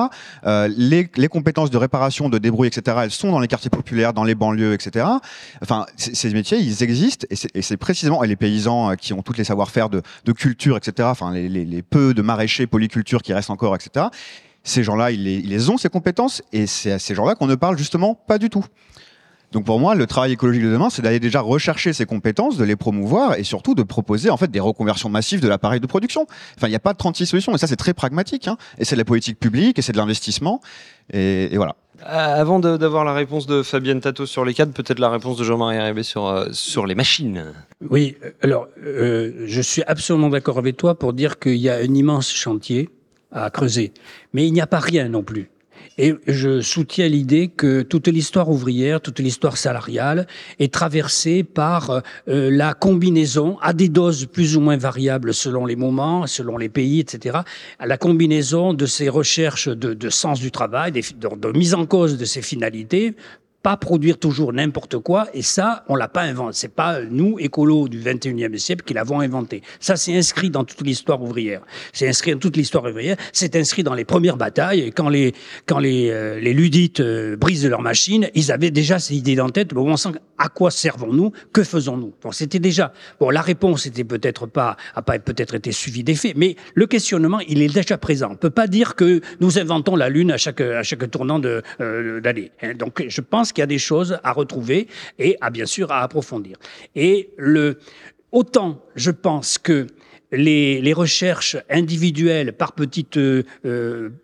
Euh, les, compétences de réparation, de débrouille, etc., elles sont dans les quartiers populaires, dans les banlieues, etc. Enfin, ces métiers, ils existent et c'est précisément, et les paysans euh, qui ont tous les savoir-faire de, culture, etc., enfin, les, les peu de maraîchers, polyculture qui restent encore, etc., ces gens-là, ils, les, ont, ces compétences, et c'est à ces gens-là qu'on ne parle justement pas du tout. Donc pour moi, le travail écologique de demain, c'est d'aller déjà rechercher ces compétences, de les promouvoir et surtout de proposer en fait des reconversions massives de l'appareil de production. Enfin, il n'y a pas de 36 solutions et ça c'est très pragmatique. Hein. Et c'est de la politique publique et c'est de l'investissement et, et voilà. avant d'avoir la réponse de Fabienne Tato sur les cadres, peut-être la réponse de Jean-Marie Arrivé sur, sur les machines. Oui, alors je suis absolument d'accord avec toi pour dire qu'il y a un immense chantier à creuser. Mais il n'y a pas rien non plus. Et je soutiens l'idée que toute l'histoire ouvrière, toute l'histoire salariale est traversée par euh, la combinaison, à des doses plus ou moins variables selon les moments, selon les pays, etc., à la combinaison de ces recherches de, de sens du travail, de, de mise en cause de ces finalités, pas produire toujours n'importe quoi, et ça, on l'a pas inventé. C'est pas nous, écolos du 21e siècle, qui l'avons inventé. Ça, c'est inscrit dans toute l'histoire ouvrière. C'est inscrit dans toute l'histoire ouvrière. C'est inscrit dans les premières batailles. Et quand les, quand les, euh, les ludites euh, brisent leur machine, ils avaient déjà ces idées la tête. Bon, on sent à quoi servons-nous? Que faisons-nous? Bon, c'était déjà, bon, la réponse était peut-être pas, a pas peut-être été suivie des faits, mais le questionnement, il est déjà présent. On peut pas dire que nous inventons la Lune à chaque, à chaque tournant de, euh, d'année. Hein. Donc, je pense qu'il y a des choses à retrouver et à bien sûr à approfondir. Et le, autant je pense que les, recherches individuelles par petites euh,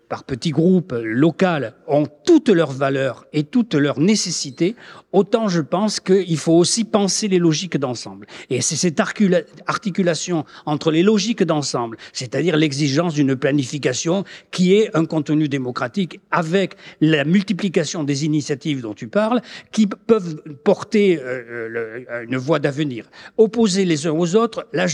par petits groupes locaux ont toutes leurs valeurs et toutes leurs nécessités, autant je pense qu'il faut aussi penser les logiques d'ensemble. Et c'est cette articulation entre les logiques d'ensemble, c'est-à-dire l'exigence d'une planification qui est un contenu démocratique avec la multiplication des initiatives dont tu parles, qui peuvent porter euh, une voie d'avenir. Opposer les uns aux autres, là,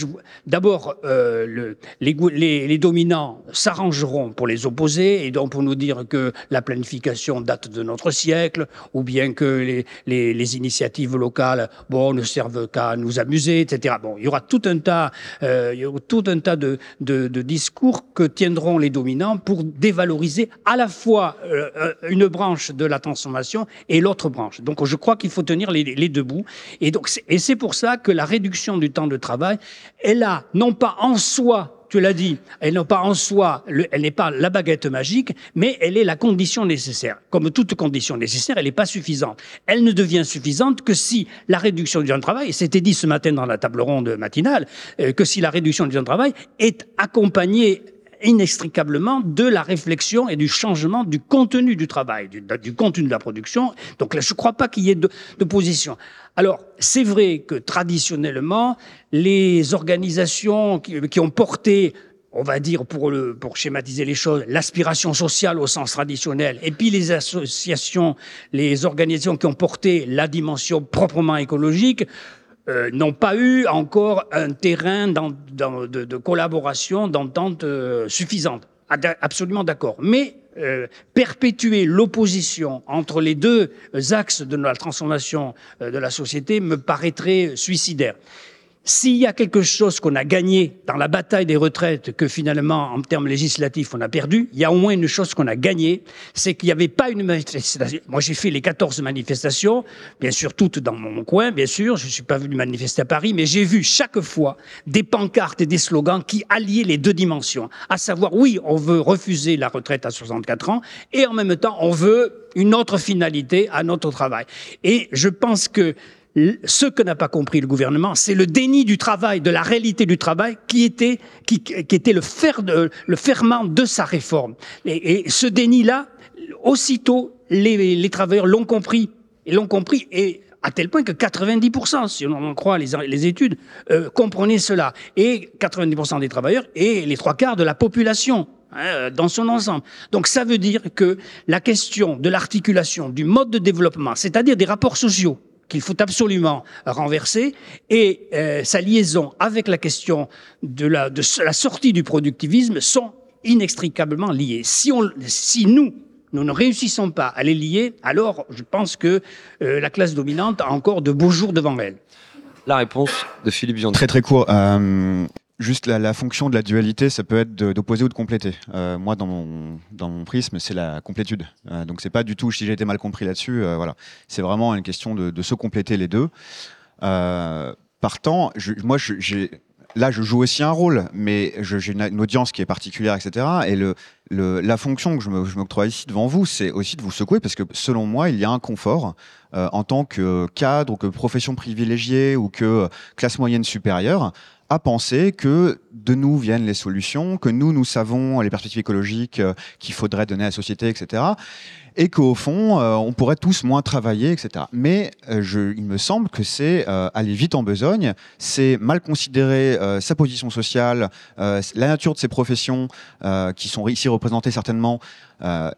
d'abord, euh, le, les, dominants s'arrangeront pour les opposer, et donc pour nous dire que la planification date de notre siècle, ou bien que les, initiatives locales, bon, ne servent qu'à nous amuser, etc. Bon, il y aura tout un tas, euh, tout un tas de, discours que tiendront les dominants pour dévaloriser à la fois euh, une branche de la transformation et l'autre branche. Donc, je crois qu'il faut tenir les, deux bouts. Et c'est pour ça que la réduction du temps de travail, elle a non pas en soi tu l'as dit, elle n'est pas en soi, elle n'est pas la baguette magique, mais elle est la condition nécessaire. Comme toute condition nécessaire, elle n'est pas suffisante. Elle ne devient suffisante que si la réduction du temps de travail, c'était dit ce matin dans la table ronde matinale, euh, que si la réduction du temps de travail est accompagnée inextricablement de la réflexion et du changement du contenu du travail, du, contenu de la production. Donc là, je ne crois pas qu'il y ait de, position. Alors, c'est vrai que traditionnellement, les organisations qui, ont porté on va dire pour, le, pour schématiser les choses, l'aspiration sociale au sens traditionnel, et puis les associations, les organisations qui ont porté la dimension proprement écologique, euh, n'ont pas eu encore un terrain de, collaboration, d'entente euh, suffisante. Absolument d'accord. Mais euh, perpétuer l'opposition entre les deux axes de la transformation euh, de la société me paraîtrait suicidaire. S'il y a quelque chose qu'on a gagné dans la bataille des retraites que finalement, en termes législatifs, on a perdu, il y a au moins une chose qu'on a gagnée, c'est qu'il n'y avait pas une manifestation. Moi, j'ai fait les 14 manifestations, bien sûr, toutes dans mon coin, bien sûr. Je ne suis pas venu manifester à Paris, mais j'ai vu chaque fois des pancartes et des slogans qui alliaient les deux dimensions. À savoir, oui, on veut refuser la retraite à 64 ans, et en même temps, on veut une autre finalité à notre travail. Et je pense que ce que n'a pas compris le gouvernement, c'est le déni du travail, de la réalité du travail, qui était, qui, était le, fer de, le ferment de sa réforme. Et, ce déni-là, aussitôt, les, travailleurs l'ont compris. Et l'ont compris, et à tel point que 90%, si on en croit les, les études, euh, comprenaient cela. Et 90% des travailleurs et les trois quarts de la population hein, dans son ensemble. Donc ça veut dire que la question de l'articulation du mode de développement, c'est-à-dire des rapports sociaux, qu'il faut absolument renverser et euh, sa liaison avec la question de la, de la sortie du productivisme sont inextricablement liées. Si, on, si nous, nous ne réussissons pas à les lier, alors je pense que euh, la classe dominante a encore de beaux jours devant elle. La réponse de Philippe Vion. Très très court. Euh, Juste la, fonction de la dualité, ça peut être d'opposer ou de compléter. Euh, moi, dans mon, prisme, c'est la complétude. Euh, donc, c'est pas du tout, si j'ai été mal compris là-dessus, euh, voilà. C'est vraiment une question de, se compléter les deux. Euh, partant, moi, là, je joue aussi un rôle, mais j'ai une, une, audience qui est particulière, etc. Et la fonction que je m'octroie ici devant vous, c'est aussi de vous secouer, parce que selon moi, il y a un confort en tant que cadre ou que profession privilégiée ou que classe moyenne supérieure à penser que de nous viennent les solutions, que nous, nous savons les perspectives écologiques euh, qu'il faudrait donner à la société, etc. Et qu'au fond, euh, on pourrait tous moins travailler, etc. Mais euh, il me semble que c'est aller vite en besogne, c'est mal considérer sa position sociale, la nature de ses professions, qui sont ici représentées certainement,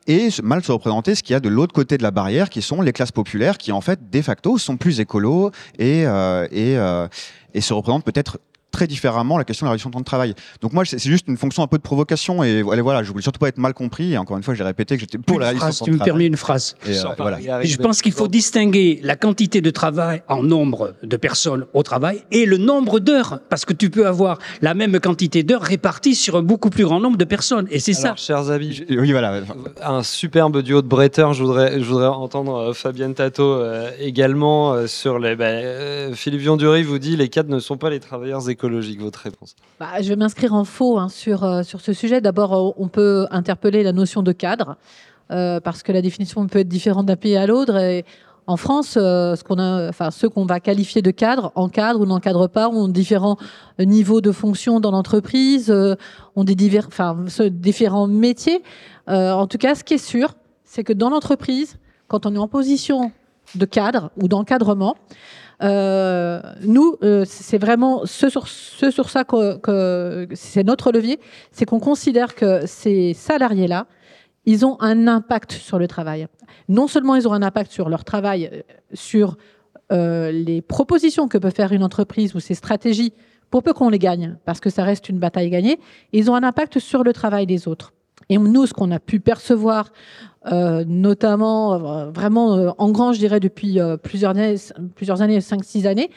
et mal se représenter ce qu'il y a de l'autre côté de la barrière, qui sont les classes populaires, qui en fait, de facto, sont plus écolos et se représentent peut-être très différemment la question de la réduction de temps de travail. Donc moi, c'est juste une fonction un peu de provocation et voilà, je voulais surtout pas être mal compris. Et encore une fois, j'ai répété que j'étais pour la réduction de temps de travail. Tu me permets une phrase. Et, euh, voilà. je pense qu'il faut distinguer la quantité de travail en nombre de personnes au travail et le nombre d'heures, parce que tu peux avoir la même quantité d'heures réparties sur un beaucoup plus grand nombre de personnes. Et c'est ça. Chers amis, oui, voilà. un superbe duo de bretteurs. Je voudrais, je voudrais entendre euh, Fabienne Tato euh, également sur les. Bah, Philippe Viondury vous dit les cadres ne sont pas les travailleurs économiques votre réponse bah, Je vais m'inscrire en faux hein, sur, euh, sur ce sujet. D'abord, euh, on peut interpeller la notion de cadre, euh, parce que la définition peut être différente d'un pays à l'autre. Et en France, ce qu'on a, enfin, ceux qu'on va qualifier de cadre, encadrent ou n'encadrent pas, ont différents niveaux de fonction dans l'entreprise, ont des divers, enfin, différents métiers. en tout cas, ce qui est sûr, c'est que dans l'entreprise, quand on est en position de cadre ou d'encadrement, euh, nous, euh, c'est vraiment ce sur, ça que, c'est notre levier, c'est qu'on considère que ces salariés-là, ils ont un impact sur le travail. Non seulement ils ont un impact sur leur travail, euh, sur les propositions que peut faire une entreprise ou ses stratégies, pour peu qu'on les gagne, parce que ça reste une bataille gagnée, ils ont un impact sur le travail des autres. Et nous, ce qu'on a pu percevoir euh, notamment euh, vraiment euh, en grand, je dirais, depuis plusieurs années, plusieurs années, 5-6 années,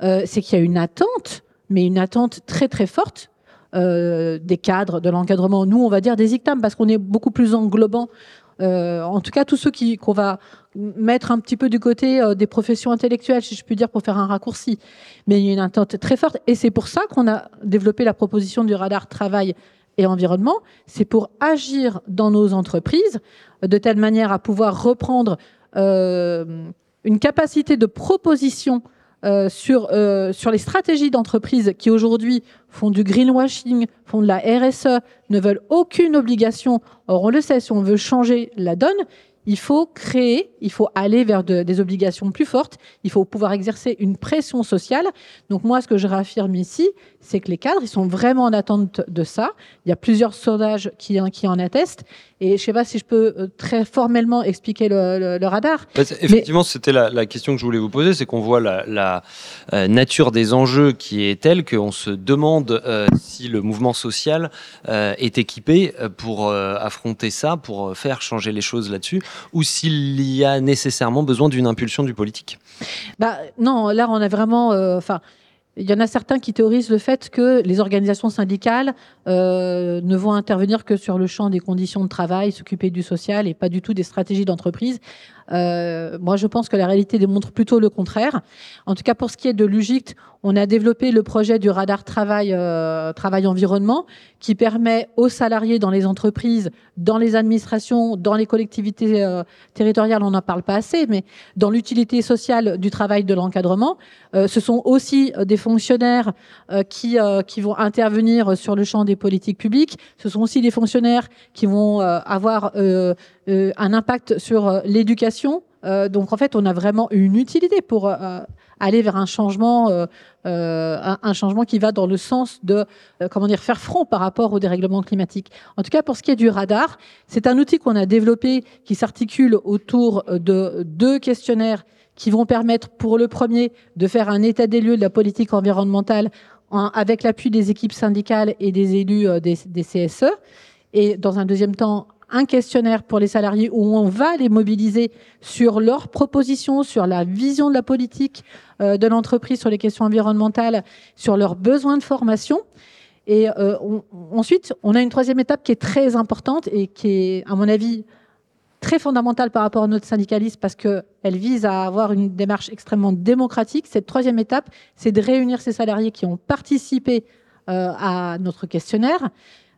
c'est qu'il y a une attente, mais une attente très très forte des cadres, de l'encadrement. Nous, on va dire des ICTAM parce qu'on est beaucoup plus englobant. en tout cas, tous ceux qui qu'on va mettre un petit peu du côté des professions intellectuelles, si je puis dire, pour faire un raccourci. Mais il y a une attente très forte, et c'est pour ça qu'on a développé la proposition du radar travail et environnement. C'est pour agir dans nos entreprises de telle manière à pouvoir reprendre euh, une capacité de proposition euh, sur, euh, sur les stratégies d'entreprise qui aujourd'hui font du greenwashing, font de la RSE, ne veulent aucune obligation. Or, on le sait, si on veut changer la donne, il faut créer, il faut aller vers des obligations plus fortes, il faut pouvoir exercer une pression sociale. Donc moi, ce que je réaffirme ici, c'est que les cadres, ils sont vraiment en attente de ça. Il y a plusieurs sondages qui, qui en attestent. Et je ne sais pas si je peux euh, très formellement expliquer le, radar. Bah, effectivement, c'était la, question que je voulais vous poser, c'est qu'on voit la, euh, nature des enjeux qui est telle qu'on se demande euh, si le mouvement social est équipé pour affronter ça, pour faire changer les choses là-dessus, ou s'il y a nécessairement besoin d'une impulsion du politique. Bah, non, là, on a vraiment... Enfin il y en a certains qui théorisent le fait que les organisations syndicales euh, ne vont intervenir que sur le champ des conditions de travail, s'occuper du social et pas du tout des stratégies d'entreprise. Euh, moi, je pense que la réalité démontre plutôt le contraire. En tout cas, pour ce qui est de l'UGICT, on a développé le projet du radar travail, euh, travail environnement qui permet aux salariés dans les entreprises, dans les administrations, dans les collectivités euh, territoriales, on n'en parle pas assez, mais dans l'utilité sociale du travail de l'encadrement, euh, ce sont aussi des fonctionnaires qui, qui vont intervenir sur le champ des politiques publiques. Ce sont aussi des fonctionnaires qui vont avoir un impact sur l'éducation. donc en fait, on a vraiment une utilité pour aller vers un changement, euh, euh, un, changement qui va dans le sens de euh, comment dire faire front par rapport au dérèglement climatique. En tout cas, pour ce qui est du radar, c'est un outil qu'on a développé qui s'articule autour de deux questionnaires qui vont permettre, pour le premier, de faire un état des lieux de la politique environnementale avec l'appui des équipes syndicales et des élus des CSE. Et dans un deuxième temps, un questionnaire pour les salariés où on va les mobiliser sur leurs propositions, sur la vision de la politique euh, de l'entreprise sur les questions environnementales, sur leurs besoins de formation. Et euh, ensuite, on a une troisième étape qui est très importante et qui est, à mon avis, très fondamentale par rapport à notre syndicalisme parce qu'elle vise à avoir une démarche extrêmement démocratique. Cette troisième étape, c'est de réunir ces salariés qui ont participé euh, à notre questionnaire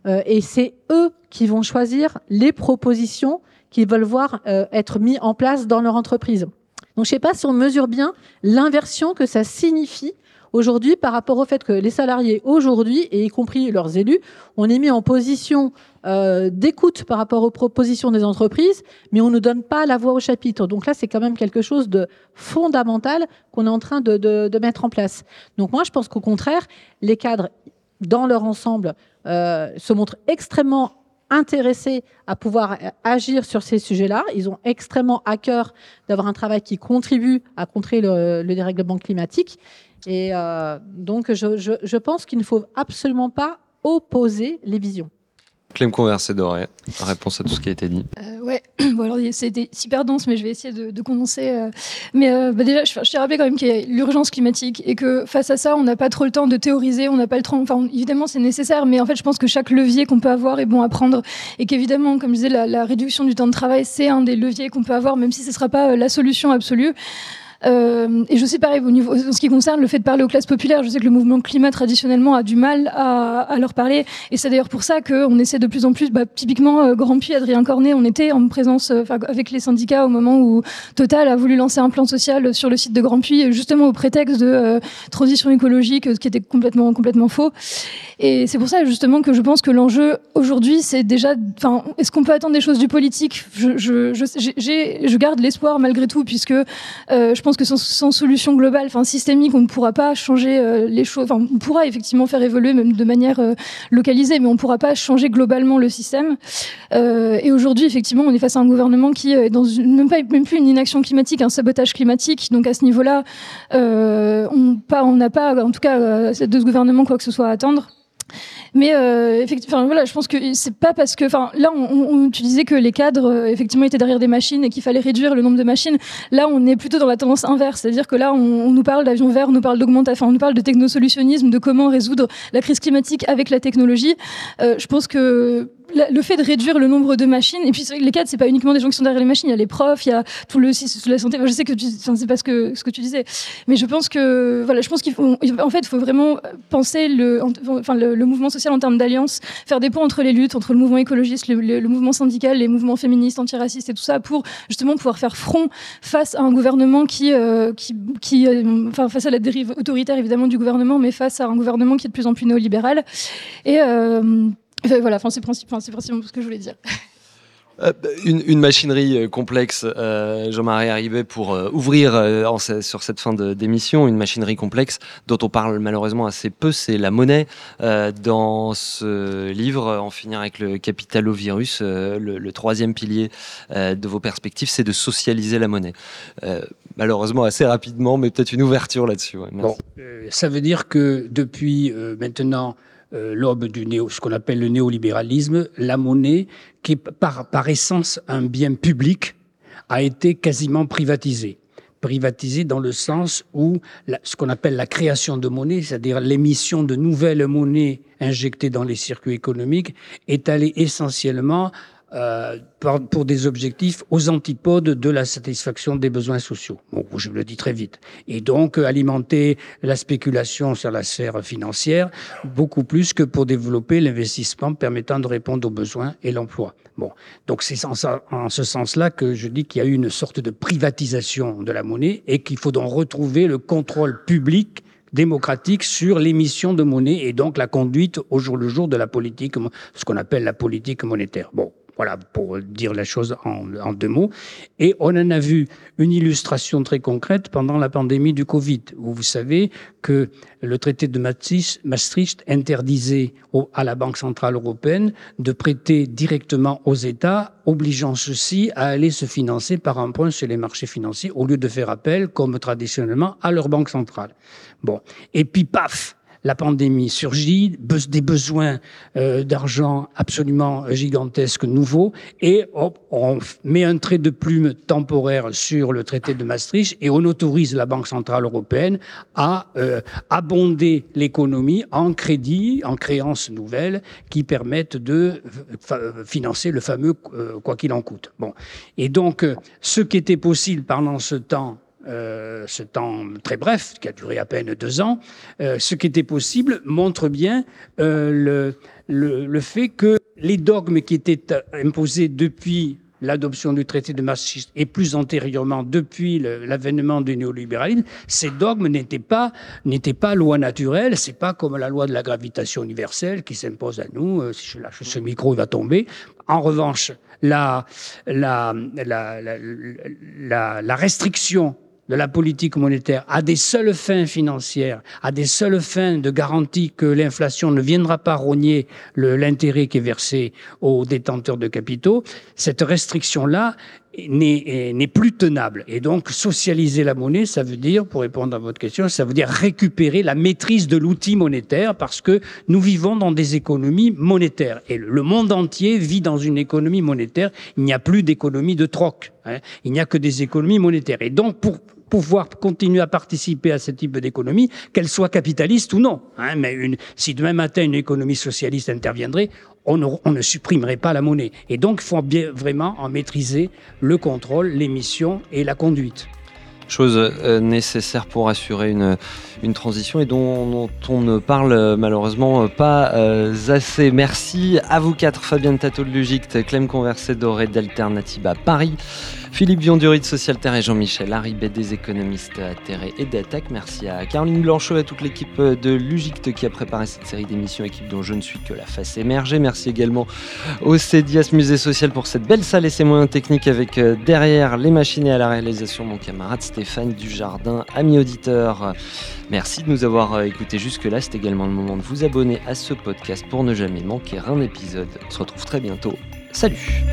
euh, et c'est eux qui vont choisir les propositions qu'ils veulent voir euh, être mis en place dans leur entreprise. Donc je ne sais pas si on mesure bien l'inversion que ça signifie aujourd'hui par rapport au fait que les salariés aujourd'hui, et y compris leurs élus, on est mis en position euh, d'écoute par rapport aux propositions des entreprises, mais on ne donne pas la voix au chapitre. Donc là, c'est quand même quelque chose de fondamental qu'on est en train de, de, mettre en place. Donc moi, je pense qu'au contraire, les cadres, dans leur ensemble, euh, se montrent extrêmement intéressés à pouvoir agir sur ces sujets-là. Ils ont extrêmement à cœur d'avoir un travail qui contribue à contrer le, dérèglement climatique. Et euh, donc, je pense qu'il ne faut absolument pas opposer les visions. Clem Conversé doré, réponse à tout ce qui a été dit. Euh, ouais, [CLEARS THROAT] bon alors c'était super dense, mais je vais essayer de, de condenser. Euh. Mais euh, bah déjà, je, je t'ai rappelé quand même qu'il y a l'urgence climatique et que face à ça, on n'a pas trop le temps de théoriser, on n'a pas le temps. Enfin, évidemment, c'est nécessaire, mais en fait, je pense que chaque levier qu'on peut avoir est bon à prendre et qu'évidemment, comme je disais, la, la, réduction du temps de travail, c'est un des leviers qu'on peut avoir, même si ce ne sera pas la solution absolue. Euh, et je sais pareil, au niveau, en ce qui concerne le fait de parler aux classes populaires, je sais que le mouvement climat traditionnellement a du mal à, à leur parler. Et c'est d'ailleurs pour ça qu'on essaie de plus en plus, bah, typiquement euh, Grand Puy, Adrien Cornet, on était en présence euh, avec les syndicats au moment où Total a voulu lancer un plan social sur le site de Grand Puy, justement au prétexte de euh, transition écologique, ce qui était complètement, complètement faux. Et c'est pour ça justement que je pense que l'enjeu aujourd'hui, c'est déjà, enfin, est-ce qu'on peut attendre des choses du politique? Je, je, je, je, garde l'espoir malgré tout, puisque euh, je pense que sans, sans, solution globale, enfin systémique, on ne pourra pas changer euh, les choses. Enfin, on pourra effectivement faire évoluer même de manière euh, localisée, mais on ne pourra pas changer globalement le système. Euh, et aujourd'hui, effectivement, on est face à un gouvernement qui est dans une, même pas même plus une inaction climatique, un sabotage climatique. Donc à ce niveau-là, on n'a on pas, en tout cas, de ce gouvernement quoi que ce soit à attendre. Mais euh, effectivement, voilà, je pense que c'est pas parce que, enfin, là, on, on, tu disais que les cadres euh, effectivement étaient derrière des machines et qu'il fallait réduire le nombre de machines. Là, on est plutôt dans la tendance inverse, c'est-à-dire que là, on, on nous parle d'avions verts, on nous parle d'augmentation, on nous parle de technosolutionnisme, de comment résoudre la crise climatique avec la technologie. Euh, je pense que le fait de réduire le nombre de machines, et puis les cadres, c'est pas uniquement des gens qui sont derrière les machines, il y a les profs, il y a tout le système de la santé. je sais que tu, enfin, c'est pas ce que, ce que tu disais, mais je pense que, voilà, je pense qu'il faut, fait, il faut vraiment penser le, enfin, le, mouvement social en termes d'alliance, faire des ponts entre les luttes, entre le mouvement écologiste, le, mouvement syndical, les mouvements féministes, antiracistes et tout ça, pour justement pouvoir faire front face à un gouvernement qui, euh, qui euh, enfin, face à la dérive autoritaire évidemment du gouvernement, mais face à un gouvernement qui est de plus en plus néolibéral. Et euh, voilà, enfin, c'est principalement ce que je voulais dire. Euh, une, machinerie euh, complexe, euh, Jean-Marie arrivait pour ouvrir sur cette fin d'émission, une machinerie complexe dont on parle malheureusement assez peu, c'est la monnaie. dans ce livre, En finir avec le capitalovirus, le, le troisième pilier de vos perspectives, c'est de socialiser la monnaie. malheureusement assez rapidement, mais peut-être une ouverture là-dessus. bon, ça veut dire que depuis maintenant euh, l'aube du néo, ce qu'on appelle le néolibéralisme, la monnaie, qui est par, par essence un bien public, a été quasiment privatisée. Privatisée dans le sens où ce qu'on appelle la création de monnaie, c'est-à-dire l'émission de nouvelles monnaies injectées dans les circuits économiques, est allée essentiellement euh, pour des objectifs aux antipodes de la satisfaction des besoins sociaux. Bon, je le dis très vite. Et donc euh, alimenter la spéculation sur la sphère financière beaucoup plus que pour développer l'investissement permettant de répondre aux besoins et l'emploi. Bon, donc c'est en, en, ce sens-là que je dis qu'il y a eu une sorte de privatisation de la monnaie et qu'il faut donc retrouver le contrôle public démocratique sur l'émission de monnaie et donc la conduite au jour le jour de la politique, ce qu'on appelle la politique monétaire. Bon, voilà, pour dire la chose en, deux mots. Et on en a vu une illustration très concrète pendant la pandémie du Covid, où vous savez que le traité de Maastricht interdisait à la Banque Centrale Européenne de prêter directement aux États, obligeant ceux-ci à aller se financer par emprunt sur les marchés financiers, au lieu de faire appel, comme traditionnellement, à leur Banque Centrale. Bon. Et puis, paf! La pandémie surgit, des besoins euh, d'argent absolument gigantesques nouveaux, et on met un trait de plume temporaire sur le traité de Maastricht et on autorise la Banque centrale européenne à euh, abonder l'économie en crédits, en créances nouvelles qui permettent de financer le fameux euh, quoi qu'il en coûte. Bon, et donc ce qui était possible pendant ce temps euh, ce temps très bref, qui a duré à peine deux ans, euh, ce qui était possible montre bien euh, le, fait que les dogmes qui étaient imposés depuis l'adoption du traité de Maastricht et plus antérieurement depuis l'avènement du néolibéralisme, ces dogmes n'étaient pas n'étaient pas loi naturelle. C'est pas comme la loi de la gravitation universelle qui s'impose à nous. Si je lâche ce micro, il va tomber. En revanche, la la, la, la restriction de la politique monétaire à des seules fins financières, à des seules fins de garantie que l'inflation ne viendra pas rogner l'intérêt qui est versé aux détenteurs de capitaux, cette restriction-là n'est plus tenable. Et donc, socialiser la monnaie, ça veut dire, pour répondre à votre question, ça veut dire récupérer la maîtrise de l'outil monétaire parce que nous vivons dans des économies monétaires. Et le monde entier vit dans une économie monétaire. Il n'y a plus d'économie de troc. Hein. Il n'y a que des économies monétaires. Et donc, pour pouvoir continuer à participer à ce type d'économie, qu'elle soit capitaliste ou non. Hein, mais une, si demain matin une économie socialiste interviendrait, on ne, supprimerait pas la monnaie. Et donc, il faut bien vraiment en maîtriser le contrôle, l'émission et la conduite chose euh, nécessaire pour assurer une, transition et dont, on ne parle malheureusement pas euh, assez. Merci à vous quatre, Fabienne Tato de Clem Conversé Doré d'Alternativa Paris, Philippe Vionduri de Socialterre et Jean-Michel Haribet des économistes atterrés et d'attaque. Merci à Caroline Blanchot et à toute l'équipe de Lugict qui a préparé cette série d'émissions, équipe dont je ne suis que la face émergée. Merci également au CEDIAS Musée Social pour cette belle salle et ses moyens techniques avec euh, derrière les machines et à la réalisation mon camarade Stéphane Dujardin, ami auditeur. Merci de nous avoir euh, écoutés jusque-là. C'est également le moment de vous abonner à ce podcast pour ne jamais manquer un épisode. On se retrouve très bientôt. Salut